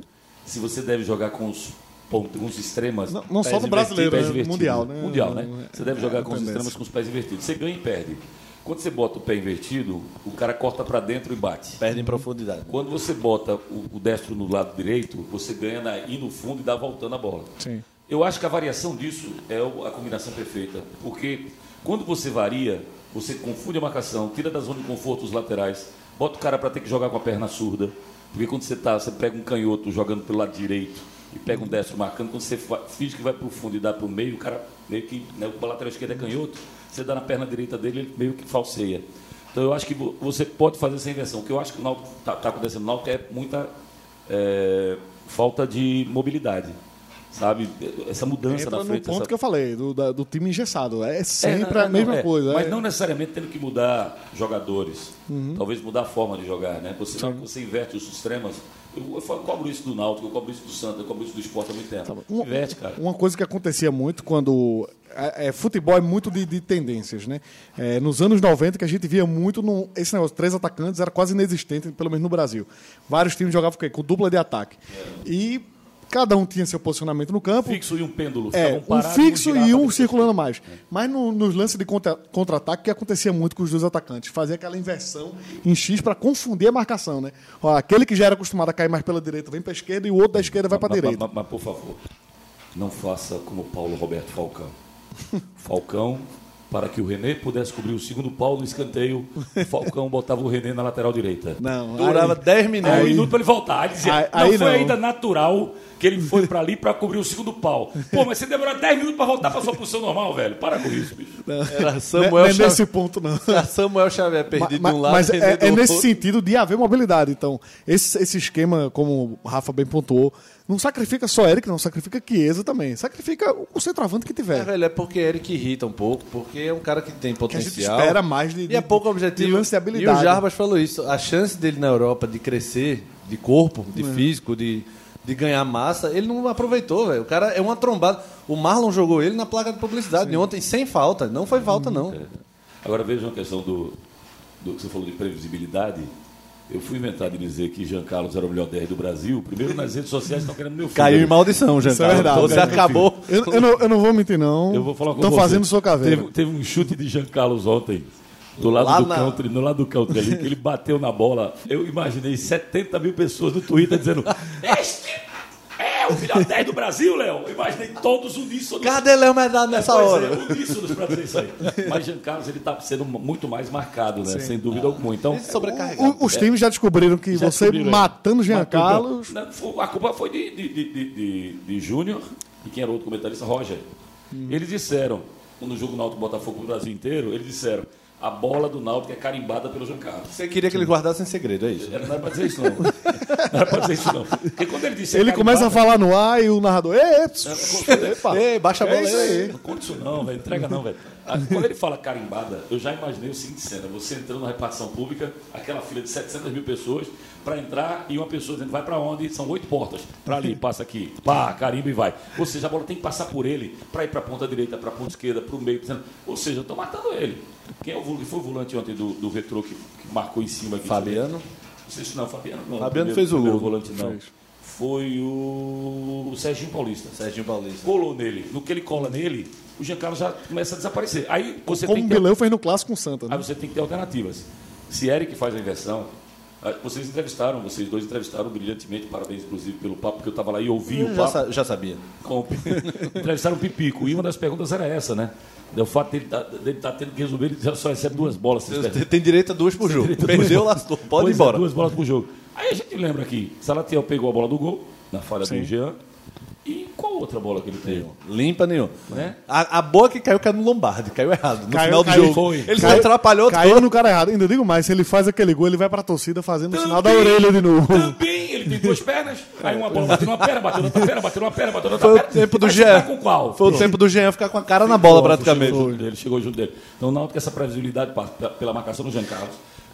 Se você deve jogar com os, pontos, com os extremas. Não- não só no brasileiro, invertidos, né? Mundial, né? Mundial, né? É, Você deve é jogar a com os extremas com os pés invertidos. Você ganha e perde. Quando você bota o pé invertido, o cara corta para dentro e bate. Perde em profundidade. Quando você bota o, o destro no lado direito, você ganha na, ir no fundo e dá voltando a bola. Sim. Eu acho que a variação disso é a combinação perfeita. Porque quando você varia, você confunde a marcação, tira da zona de conforto os laterais, bota o cara para ter que jogar com a perna surda. Porque quando você tá, você pega um canhoto jogando pelo lado direito e pega um destro marcando, quando você finge que vai para o fundo e dá para o meio, o cara meio que. Né, o lateral esquerdo é canhoto, você dá na perna direita dele, ele meio que falseia. Então eu acho que vo- você pode fazer essa inversão. O que eu acho que está acontecendo no Náutico é muita é, falta de mobilidade. Sabe? Essa mudança Entra na no frente. ponto essa- que eu falei, do, da- do time engessado. É é, sempre não, a mesma é. coisa. Mas é. não necessariamente tendo que mudar jogadores. Uhum. Talvez mudar a forma de jogar, né? Você, você inverte os extremas. Eu, eu cobro isso do Náutico, eu cobro isso do Santos, eu cobro isso do esporte há muito tempo. Uma, Inverte, cara. uma coisa que acontecia muito quando. É, é, futebol é muito de, de tendências, né? É, nos anos 90, que a gente via muito. No, esse negócio, três atacantes era quase inexistente, pelo menos no Brasil. Vários times jogavam com dupla de ataque. E cada um tinha seu posicionamento no campo. Fixo e um pêndulo. É, um parados, fixo girava e um circulando mais. Mas no- nos lances de contra- contra-ataque, que acontecia muito com os dois atacantes? Fazia aquela inversão em X para confundir a marcação, né? Ó, aquele que já era acostumado a cair mais pela direita vem para esquerda e o outro da esquerda vai para Mas- direita. Mas, mas, por favor, não faça como Paulo Roberto Falcão. Falcão para que o René pudesse cobrir o segundo pau no escanteio. O Falcão botava o René na lateral direita. Não, Durava aí- 10 Aí, um minutos. minuto para ele voltar. Aí dizia, Aí- não aí foi não. ainda natural que ele foi para ali para cobrir o segundo pau. Pô, mas você demorou 10 minutos para voltar para sua posição normal, velho. Para com isso, bicho. Era Não é- Samuel, não é Xavier, nesse ponto, não. era Samuel Xavier perdido Ma- de um lado. mas é, é nesse outro. sentido de haver mobilidade. Então, esse, esse esquema, como o Rafa bem pontuou, não sacrifica só Eric, não, sacrifica Chiesa também. Sacrifica o centroavante que É, tiver. velho, é porque Eric irrita um pouco, porque é um cara que tem que a gente potencial. espera mais de, E é de- pouco objetivo. E o Jarbas falou isso. A chance dele na Europa de crescer, de corpo, de É. físico, de, de ganhar massa, ele não aproveitou, velho. O cara é uma trombada. O Marlon jogou ele na placa de publicidade de ontem, sem falta. Não foi falta, Hum, não. É. Agora veja uma questão do, do que você falou de previsibilidade. Eu fui inventar de dizer que Jean Carlos era o melhor 10 do Brasil. Primeiro nas redes sociais estão querendo meu filho. Caiu em maldição, Jean Isso é Carlos. verdade, Você né? acabou. Eu, eu não, eu não vou mentir, não. Eu vou falar com Estão fazendo sua caveira. Teve, teve um chute de Jean Carlos ontem. Do lado Lá do na- country, no lado do country ali, que ele bateu na bola. Eu imaginei 70 mil pessoas no Twitter dizendo: Este é o melhor 10 do Brasil, Léo. Eu imaginei todos uníssonos. Cadê Léo Medado nessa Pois hora? É, uníssonos pra dizer isso aí. Mas Jean Carlos ele tá sendo muito mais marcado, né? Sem dúvida alguma. Então. O- os times já descobriram que Já você descobriram, é. matando Jean Carlos. A culpa foi de, de, de, de, de- de Júnior e quem era o outro comentarista? Roger. Eles disseram, no jogo Náutico Botafogo pro Brasil inteiro, eles disseram a bola do Náutico é carimbada pelo Jean Carlos. Você queria que ele guardasse em segredo, é isso? Não era pra dizer isso, não. Não era pra dizer isso, não. Porque quando ele disse. é Ele começa a falar no ar e o narrador. Ei. Ei, baixa a bola É aí. Não conta isso não, velho. Entrega não, velho. Quando ele fala carimbada, eu já imaginei o seguinte cena. Você entrando na repartição pública, aquela fila de 700 mil pessoas, para entrar e uma pessoa dizendo, vai para onde? São oito portas. Para ali, passa aqui. Pá, carimba e vai. Ou seja, a bola tem que passar por ele, para ir para a ponta direita, para a ponta esquerda, para o meio. dizendo- Ou seja, eu estou matando ele. Quem é o, foi o volante ontem do, do retrô que, que marcou em cima aqui? Fabiano. Não sei se não, Fabiano não. Fabiano Primeiro- fez o gol. volante não. Foi o, o Serginho Paulista Serginho Paulista. colou nele. No que ele cola nele, o Giancarlo já começa a desaparecer. Aí você Como tem o ter, fez no clássico com o Santa. Né? aí você tem que ter alternativas. Se Eric faz a inversão, vocês entrevistaram, vocês dois entrevistaram brilhantemente, parabéns inclusive pelo papo, porque eu estava lá e ouvi o Já, papo. sa- já sabia. Com, o- entrevistaram o Pipico. E uma das perguntas era essa, né? O fato dele estar tá tendo que resolver, ele já só recebe duas bolas. Tem- Tem direito a duas por jogo. Perdeu, lascou. Pode ir embora. É, duas bolas por jogo. Aí a gente lembra aqui, Salatiel pegou a bola do gol, na falha do Jean. E qual outra bola que ele pegou? Limpa nenhum. Né? A, a boa que caiu caiu no Lombardi, caiu errado. No Caiu- final do caiu- jogo. foi. Ele Caiu- atrapalhou Caiu todo. no cara errado. Ainda digo mais, se ele faz aquele gol, ele vai pra torcida fazendo o sinal da Também- orelha de novo. Também, ele tem duas pernas. Aí uma bola bateu numa perna, bateu na outra perna, bateu numa perna, bateu na outra Foi o perna. tempo do Jean. tá com qual? Foi o tempo do Jean ficar com a cara na bola, praticamente. Chegou dele, chegou junto dele. Então, o Náutico, essa previsibilidade passa pela marcação do Jean Carlos,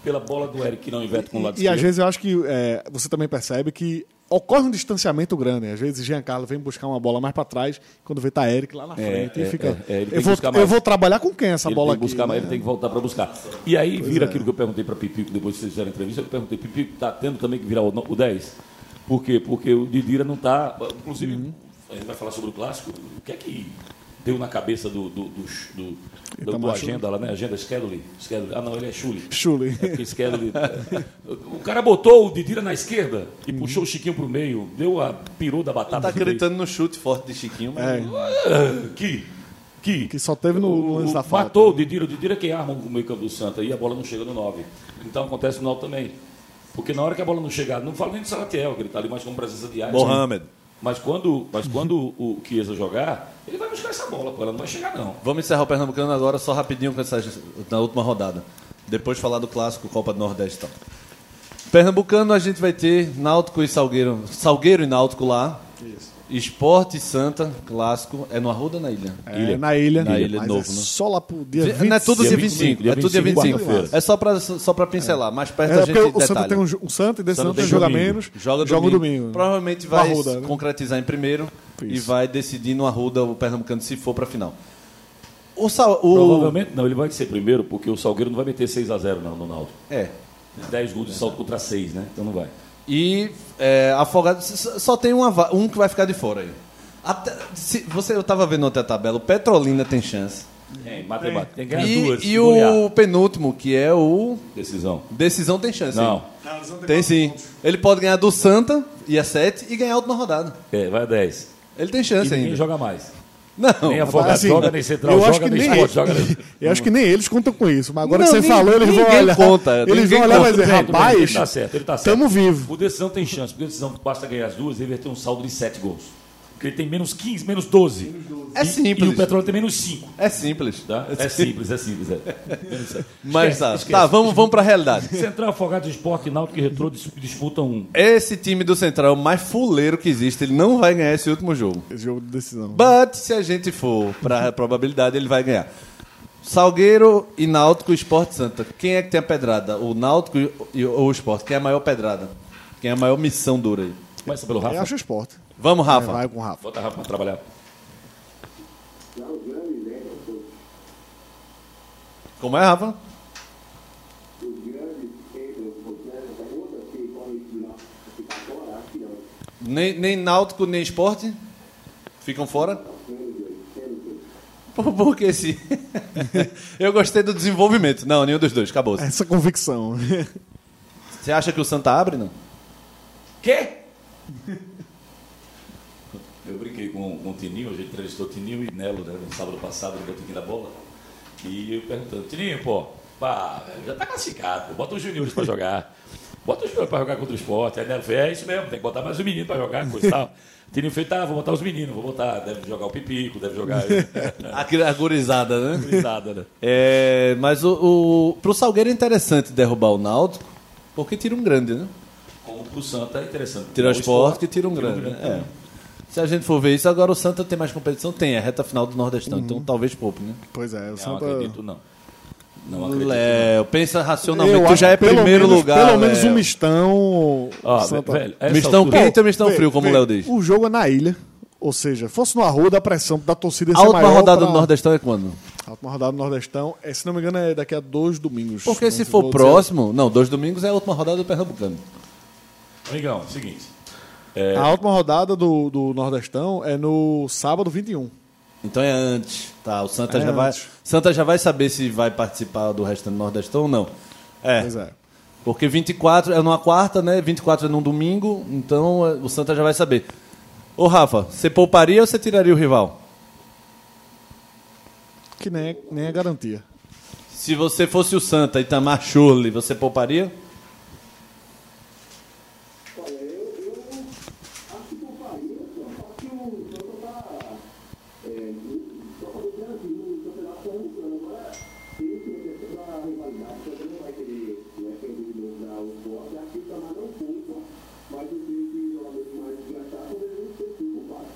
pela bola do Eric, que não inverte com o lado E às esquerdo. vezes eu acho que é, você também percebe que ocorre um distanciamento grande. Às vezes Giancarlo vem buscar uma bola mais pra trás, quando vê tá Eric lá na frente é, e fica. é, é, eu, vou, buscar eu vou trabalhar com quem essa Ele bola tem que aqui? buscar, mas ele tem que voltar para buscar. E aí vira é. aquilo que eu perguntei para Pipico depois que vocês fizeram a entrevista. Eu perguntei, Pipico, está tendo também que virar o, o 10? Por quê? Porque o Didira não está. Inclusive, Uhum. a gente vai falar sobre o clássico. O que é que deu na cabeça do, do, do, do, do, do agenda lá, né? Agenda Schedule. Schedule. Ah, não, ele é Schule. Chule. É Schedule. o cara botou o Didira na esquerda e puxou o Chiquinho pro meio, deu a perua da batata. Tá no meio. gritando no chute forte de Chiquinho, mas É, Que. Que. que só teve no O- lance o- da falta. Matou o Didira. O Didira é quem arma o meio campo do Santa e a bola não chega no 9. Então acontece no 9 também. Porque na hora que a bola não chegar, não falo nem de Salatiel, que ele está ali mais como presença de. Mohamed. Mas quando, mas quando o Chiesa jogar, ele vai buscar essa bola, pô, ela não vai chegar não. Vamos encerrar o Pernambucano agora, só rapidinho com essa, na última rodada. Depois de falar do clássico Copa do Nordeste. Então. Pernambucano a gente vai ter Náutico e Salgueiro. Salgueiro e Náutico lá. Esporte e Santa, clássico. É no Arruda ou na ilha? É, na ilha. Na ilha mas novo, é né? Só lá pro dia Vi- 20. não é tudo dia, dia 25, 25, é tudo dia 25. quarta-feira. É só pra, só pra pincelar, mais perto É, a porque gente o Santa tem um, um Santa e desse Santa Santa tem joga domingo. menos. Joga joga domingo. o domingo. Provavelmente No vai Arruda, né? concretizar em primeiro e Isso. vai decidir no Arruda o Pernambucano se for pra final. O, Sal, o... Provavelmente não, ele vai ser primeiro, porque o Salgueiro não vai meter 6 a 0 não, no Náutico. É. 10 gols de salto contra 6, né? Então não vai. E é, só tem uma, um que vai ficar de fora aí. Até, se, você, eu tava vendo ontem a tabela, o Petrolina tem chance. Tem, matemática. Tem que ganhar E, duas. e o penúltimo, que é o Decisão. Decisão, tem chance. Não. hein? Tem sim. Ele pode ganhar do Santa, e a 7, e ganhar a última rodada. É, vai a 10. Ele tem E chance ninguém ainda. joga mais. Não, Nem Afogado Assim, joga, nem Central eu acho joga, que nem Sport joga. Nem... Eu acho que nem eles contam com isso. Mas agora Não, que você nem- falou, eles vão olhar. conta, eles vão olhar e vai conta. dizer, rapaz, ele tá certo, ele tá certo. tamo vivo. O Decisão tem chance, porque o Decisão basta ganhar as duas e ele vai ter um saldo de 7 gols. Porque ele tem menos 15, menos 12. É E- simples. E o Petróleo tem menos 5. É simples. Tá? É simples, é simples. É. Sete. Mas Esquece, tá, esquece. tá vamos, vamos pra realidade. Central, Afogados, Esporte, Náutico e Retrô dis- disputam um. Esse time do Central é o mais fuleiro que existe. Ele não vai ganhar esse último jogo. Esse jogo de decisão. But se a gente for pra probabilidade, ele vai ganhar. Salgueiro e Náutico e Esporte Santa. Quem é que tem a pedrada? O Náutico e- e- ou o Esporte? Quem é a maior pedrada? Quem é a maior missão dura aí? Começa pelo Eu Rafa. acho o esporte. Vamos, É, Rafa. vai com o Rafa. Bota Rafa pra trabalhar. Como é, Rafa? Nem, nem Náutico, nem Esporte ficam fora? Por, por que sim? Eu gostei do desenvolvimento. Não, nenhum dos dois. Acabou. Essa convicção. Você acha que o Santa abre, não? Quê? Eu brinquei com, com o Tininho, a gente entrevistou o Tininho e Nelo né, no sábado passado, no Botequim da Bola. E eu perguntando, Tininho, pô, pá, já tá classificado, bota os juniores pra jogar. Bota os juniores pra jogar contra o esporte. Aí Nelo fez, é isso mesmo, tem que botar mais um menino pra jogar, coisa e tal. Tininho fez, tá, vou botar os meninos, vou botar, deve jogar o Pipico, deve jogar A, a gurizada, né? risada, né? É, mas o, o, pro Salgueiro é interessante derrubar o Náutico, porque tira um grande, né? Como pro Santa é interessante. Tira o O esporte que tira um tira grande. né? É. Se a gente for ver isso, agora o Santa tem mais competição? Tem, é a reta final do Nordestão, então talvez poupe, né? pois é, o Não Santa. acredito, não. Não acredito. Léo, pensa racionalmente, Eu tu já é primeiro menos- lugar. Pelo menos Léo. um mistão. Ó, Santa- velho, Mistão altura- quente ou mistão Vê, frio, como vê, o Léo diz? O jogo é na ilha. Ou seja, fosse no Arruda, a pressão da torcida ia A ser última maior rodada pra- do Nordestão é quando? A última rodada do Nordestão, é, se não me engano, é daqui a dois domingos. Porque Não se for vou dizer- próximo, não, dois domingos é a última rodada do Pernambucano. Amigão, seguinte. A última rodada do, do Nordestão é no sábado 21. Então é antes. Tá, o Santa É já vai. antes. Santa já vai saber se vai participar do restante do Nordestão ou não. É. Pois é. Porque 24 é numa quarta, né? 24 é num domingo, então é, o Santa já vai saber. Ô Rafa, você pouparia ou você tiraria o rival? Que nem é, nem é garantia. Se você fosse o Santa Itamar Schurli, você pouparia? Olha, eu, eu acho que pouparia, só que o Santa tá. É, só para o Brasil, no campeonato pernambucano. Agora, tem que a questão da rivalidade, o Santa não vai querer né, perder de novo na esporte. Acho que o Tamar não poupa, mas eu vejo que jogadores mais desgastados poderiam ser sim poupados.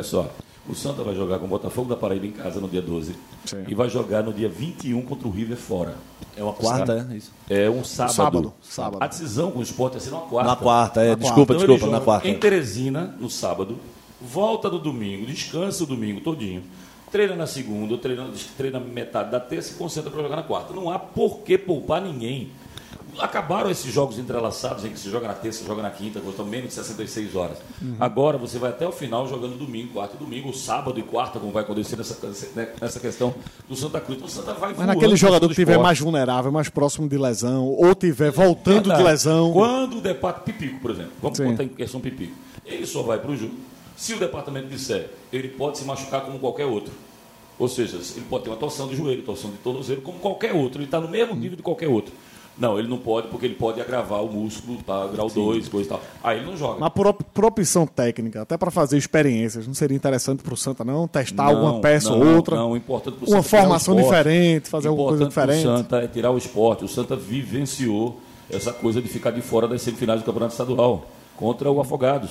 Olha só. O Santa vai jogar com o Botafogo da Paraíba em casa no dia 12. Sim. E vai jogar no dia 21 contra o River fora. É uma quarta, é isso. É um sábado. Sábado, sábado. A decisão com o esporte vai ser na quarta. Na quarta, é. Na desculpa, Então ele desculpa, na joga quarta. Em Teresina, no sábado, volta no domingo, descansa o domingo todinho, treina na segunda, treina, treina metade da terça e concentra para jogar na quarta. Não há por que poupar ninguém. Acabaram esses jogos entrelaçados em que se joga na terça, joga na quinta, custam menos de 66 horas. Uhum. Agora você vai até o final jogando domingo, quarto e domingo, sábado e quarta, como vai acontecer nessa, nessa questão do Santa Cruz. Então o Santa vai Mas naquele jogador do que estiver mais vulnerável, mais próximo de lesão, ou tiver voltando de Verdade. lesão. Quando o departamento Pipico, por exemplo, vamos Sim. botar em questão Pipico, ele só vai para o jogo. Se o departamento disser, ele pode se machucar como qualquer outro. Ou seja, ele pode ter uma torção de joelho, torção de tornozelo, como qualquer outro. Ele está no mesmo nível de qualquer outro. Não, ele não pode, porque ele pode agravar o músculo, tá, grau 2, coisa e tal. Aí ele não joga. Mas por, op- por opção técnica, até para fazer experiências, não seria interessante para o Santa não testar Não, alguma peça não, ou outra? Não, o importante Uma Santa é o formação esporte. diferente, fazer alguma coisa diferente. Santa é tirar o esporte. O Santa vivenciou essa coisa de ficar de fora das semifinais do Campeonato Estadual contra o Afogados.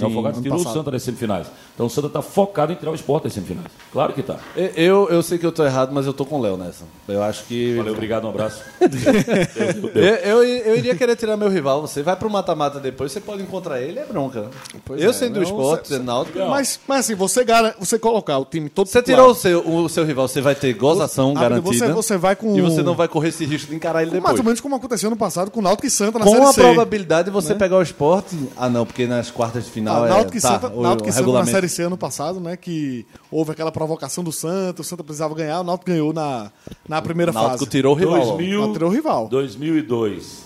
O Afogados tirou passado. o Santa das semifinais. Então o Santa está focado em tirar o esporte das semifinais. Claro que está. Eu, eu sei que eu tô errado, mas eu tô com o Léo nessa. Eu acho que. Valeu, obrigado, um abraço. Eu, eu, eu iria querer tirar meu rival. Você vai pro mata-mata depois, você pode encontrar ele, é bronca. Pois eu é, sendo não, o esporte, cê- sendo náutico. Mas, mas assim, você, gara- você colocar o time todo Você tirou o seu, o seu rival, você vai ter gozação Ah, garantida. você- você vai com- E você não vai correr esse risco de encarar ele mais depois. ou menos como aconteceu no passado com o Náutico e Santa na Com Série a C. probabilidade de você pegar o esporte. Ah, não, porque nas quartas de final Ah, é. Náutico e tá, Santa, o, Náutico o e Santa na. Série C ano passado, né? Que houve aquela provocação do Santa, o Santa precisava ganhar, o Náutico ganhou na, na primeira Náutico fase. tirou o rival. ó. 2000, Náutico tirou o rival. 2002.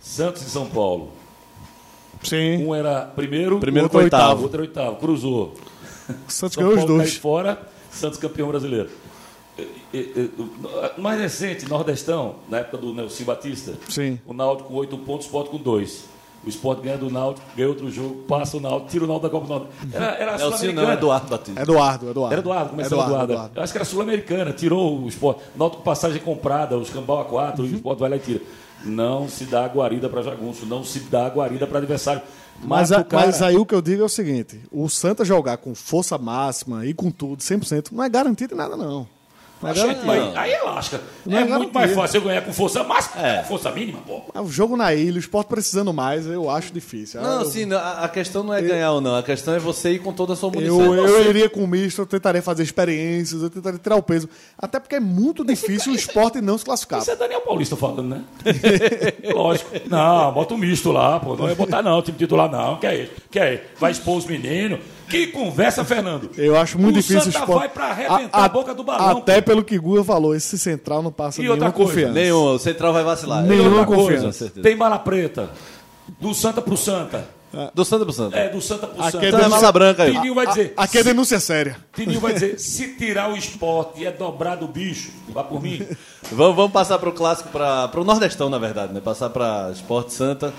Santos e São Paulo. Sim. Um era primeiro, Primeiro outro com oitavo. Outro era oitavo. Cruzou. O Santos São ganhou os Paulo dois. cai fora, Santos campeão brasileiro. O mais recente, Nordestão, na época do Nelson Batista, Sim. o Náutico com 8 pontos, o Sport com 2. O Sport ganha do Náutico, ganha outro jogo, passa o Náutico, tira o Náutico da Copa do Nordeste. Era, era a Nelson não, Sul-Americana. Eduardo Batista. Eduardo, Eduardo. Era Eduardo, começou Eduardo. Eu acho que era Sul-Americana, tirou o esporte. Náutico passagem comprada, os cambau a 4, Uhum. o esporte vai lá e tira. Não se dá guarida para jagunço, não se dá guarida para adversário. Mas, a- cara. mas aí o que eu digo é o seguinte: o Santa jogar com força máxima e com tudo, 100%, não é garantido em nada, não. É Gente, mas aí é lasca. Não é é muito mais fácil eu ganhar com força máxima É. com força mínima, pô. Mas O jogo na ilha, o esporte precisando mais, eu acho difícil. Não, eu, assim, não, a a questão não é ganhar ou não, a questão é você ir com toda a sua munição. eu, eu iria com misto, eu tentaria fazer experiências, eu tentaria tirar o peso. Até porque é muito difícil o esporte não se classificar. Isso é Daniel Paulista falando, né? Lógico. Não, bota um misto lá, pô. Não é botar não, time titular não. Que é isso? Que é isso? Vai expor os meninos. Que conversa, Fernando. Eu acho muito o difícil Santa o esporte. vai pra arrebentar a, boca do balão. Até pelo que Guga falou, esse central não passa E nenhuma outra coisa, confiança. Nenhum, o Central vai vacilar. Nenhuma confiança. Certeza. Tem bala preta. Do Santa pro Santa. Do Santa pro Santa. É, do Santa pro Aqui Santa. é Então é mala branca aí. Tininho vai dizer. Aqui é denúncia séria. Tininho vai dizer, se tirar o esporte e é dobrado o bicho, vá por mim. Vamos, vamos passar pro clássico, para o Nordestão, na verdade, né? Passar para Esporte Santa.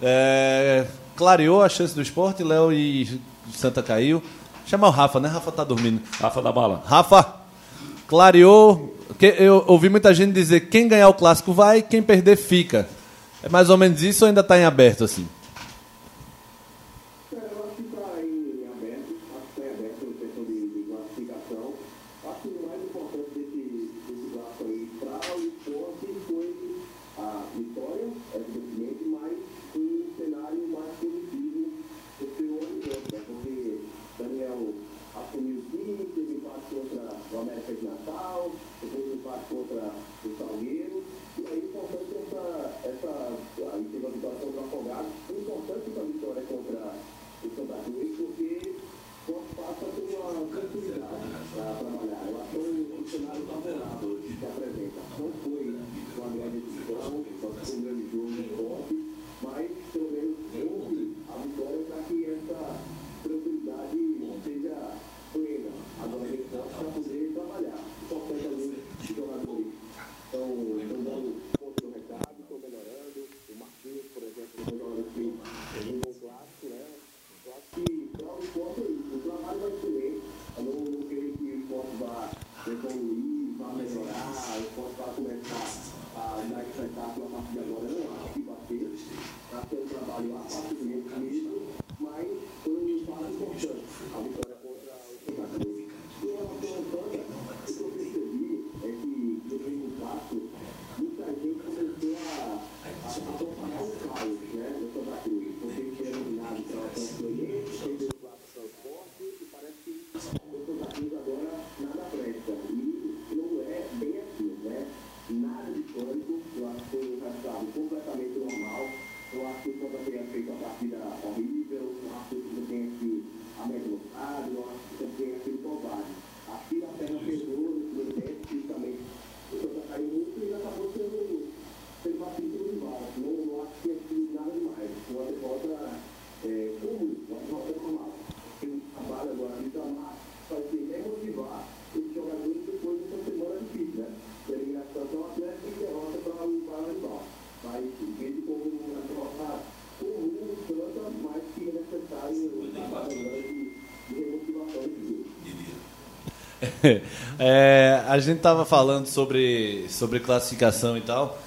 É, clareou a chance do esporte, Léo e Santa caiu. Chamar o Rafa, né? Rafa tá dormindo. Rafa da bala. Rafa, clareou. Que- Eu ouvi muita gente dizer quem ganhar o clássico vai, quem perder fica. É mais ou menos isso ou ainda tá em aberto assim? É, a gente tava falando sobre, sobre classificação e tal.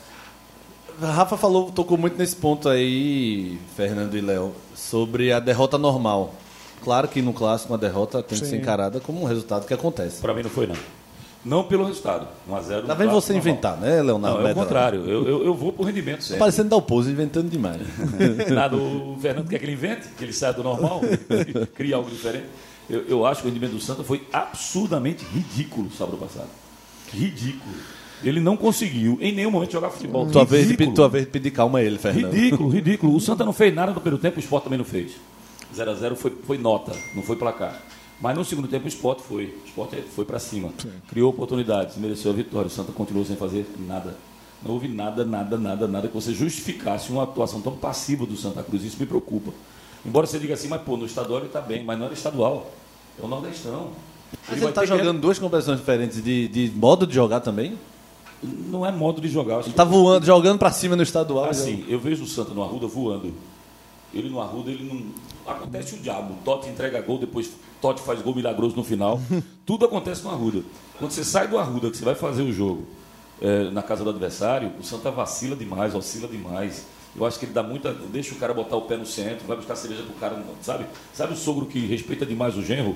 Rafa falou, tocou muito nesse ponto aí, Fernando e Léo, sobre a derrota normal. Claro que no clássico uma derrota tem que ser Sim. encarada como um resultado que acontece. Pra mim não foi, não. Não pelo resultado. 1x0. Tá vendo você inventar, né, Leonardo? Não, é o contrário. Eu, eu, eu vou pro rendimento Tá sempre. parecendo dar o pose inventando demais. Nada, o Fernando quer que ele invente, que ele saia do normal, cria algo diferente. Eu, eu acho que o rendimento do Santa foi absurdamente ridículo sábado passado. Ridículo. Ele não conseguiu em nenhum momento jogar futebol. tua, vez de, tua vez de pedir calma a ele, Fernando. Ridículo, ridículo. O Santa não fez nada no primeiro tempo, o Sport também não fez. 0x0 foi, foi nota, não foi placar. Mas no segundo tempo o Sport foi. O Sport foi para cima. Criou oportunidades, mereceu a vitória. O Santa continuou sem fazer nada. Não houve nada, nada, nada, nada que você justificasse uma atuação tão passiva do Santa Cruz. Isso me preocupa. Embora você diga assim, mas pô, no estadual ele está bem, mas não era estadual. É o Nordestão. Mas ele tá ter que- jogando duas competições diferentes de, de modo de jogar também? Não é modo de jogar. Ele que- tá voando, jogando pra cima no estadual. Assim, eu vejo o Santa no Arruda voando. Ele no Arruda, ele não. Acontece o diabo. Totti entrega gol, depois Totti faz gol milagroso no final. Tudo acontece no Arruda. Quando você sai do Arruda, que você vai fazer o jogo eh, na casa do adversário, o Santa vacila demais, oscila demais. Eu acho que ele dá muita. Deixa o cara botar o pé no centro, vai buscar cerveja pro cara, sabe? Sabe o sogro que respeita demais o genro?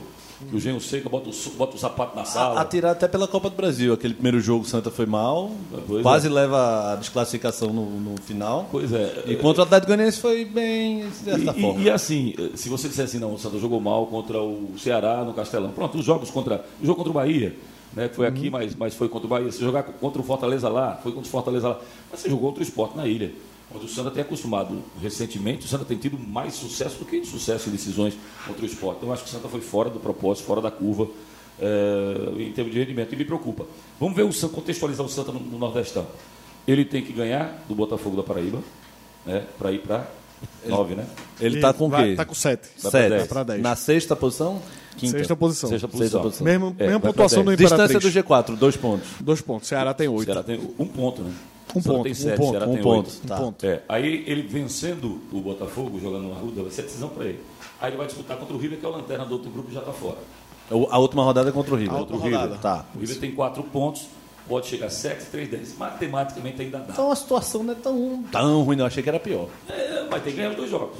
Que o genro seca, bota o, bota o sapato na sala. Atirar até pela Copa do Brasil. Aquele primeiro jogo o Santa foi mal, Pois quase é. leva a desclassificação no, no final. Pois é. Enquanto o Atlético Goianiense foi bem dessa E, forma. e, e assim, se você disser assim, não, o Santa jogou mal contra o Ceará no Castelão. Pronto, os jogos contra. O jogo contra o Bahia, né? Foi aqui, mas, mas foi contra o Bahia. Se jogar contra o Fortaleza lá, foi contra o Fortaleza lá. Mas você jogou contra o esporte na ilha. Onde o Santa tem acostumado recentemente, o Santa tem tido mais sucesso do que insucesso em decisões contra o esporte. Então eu acho que o Santa foi fora do propósito, fora da curva, eh, em termos de rendimento. E me preocupa. Vamos ver o Santa, contextualizar o Santa no, no Nordestão. Ele tem que ganhar do Botafogo da Paraíba, né? Para ir para nove, né? Ele tá com o quê? Tá com 7. Vai pra Sete. dez. Vai pra dez. Na sexta posição? Quinta. Sexta posição. Sexta Sexta posição. posição. Mesmo, É, mesma pontuação do 10. Distância Imperatriz. do G4, dois pontos. Dois pontos. Ceará tem oito. Ceará tem um ponto, né? Um O ponto, tem um sete, ponto, o Ceará um tem ponto. oito. Um ponto. É, aí ele vencendo o Botafogo, jogando no Arruda, vai ser decisão para ele. Aí ele vai disputar contra o River, que é o lanterna do outro grupo e já está fora. O- A última rodada é contra o River. A o River. rodada. Tá. O River tem quatro pontos, pode chegar a 7, 3, 10. Matematicamente ainda dá. Então a situação não é tão, tão ruim, não. Achei que era pior. É, mas tem que ganhar os dois jogos.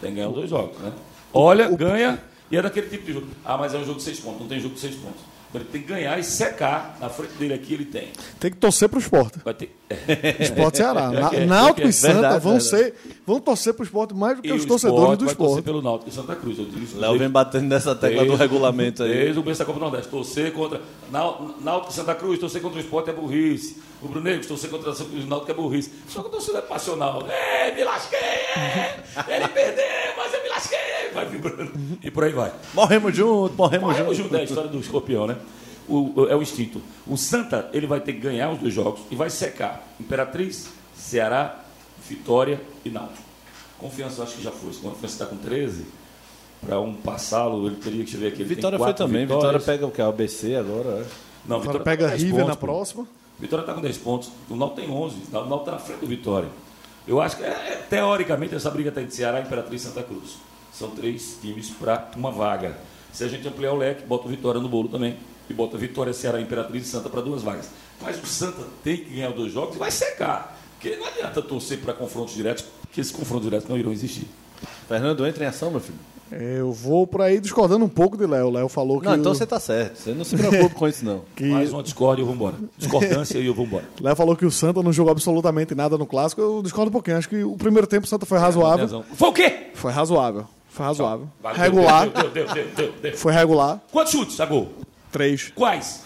Tem que ganhar os dois jogos, né? Olha, ganha, e é daquele tipo de jogo. Ah, mas é um jogo de seis pontos, não tem jogo de seis pontos. Ele tem que ganhar e secar. Na frente dele aqui ele tem. Tem que torcer pro esporte. Vai ter. É. Esporte Ceará. Que é, Náutico é. e Santa Verdade, vão, verdade. ser, vão torcer pro esporte mais do que E os o torcedores esporte do vai torcer esporte. pelo Náutico e Santa Cruz. Léo vem batendo nessa tecla do Desde- regulamento aí. Desde o começo da Copa do Nordeste. Torcer contra Náutico e Santa Cruz, torcer contra o esporte é burrice. O Bruno Negro, torcer contra o Náutico é burrice. Só que a torcida é passional. É, me lasquei, é. Ele perdeu, mas eu me lasquei. Vai vibrando. E por aí vai. Morremos junto, morremos Morremos junto. junto é a história do escorpião, né? O, é o instinto. O Santa, ele vai ter que ganhar os dois jogos e vai secar Imperatriz, Ceará, Vitória e Náutico. Confiança, eu acho que já foi. Se Confiança está com 13, para um passá-lo, ele teria que ver aqui. Ele tem Vitória foi também. vitórias. Vitória pega o que? A ABC agora. é. Não, Agora Vitória pega com 10 River na pontos, pô. próxima. Vitória está com 10 pontos. O Náutico tem 11. O Náutico está na frente do Vitória. Eu acho que, é, é, teoricamente, essa briga está entre Ceará, Imperatriz e Santa Cruz. São três times para uma vaga. Se a gente ampliar o leque, bota o Vitória no bolo também. E bota Vitória, Ceará, Imperatriz e Santa para duas vagas. Mas o Santa tem que ganhar dois jogos e vai secar. Porque não adianta torcer para confrontos diretos, porque esses confrontos diretos não irão existir. Fernando, entra em ação, meu filho. Eu vou por aí discordando um pouco de Léo. Léo falou que. Não, então o- você tá certo. Você não se preocupe com isso, não. que- Mais uma discórdia e eu vou embora. Discordância e eu vou embora. Léo falou que o Santa não jogou absolutamente nada no clássico. Eu discordo um pouquinho. Acho que o primeiro tempo o Santa foi razoável. Foi o quê? Foi razoável. Foi razoável. Vai, Regular. Deu, deu, deu, deu, deu, deu. Foi regular. Quantos chutes a gol? Três. Quais?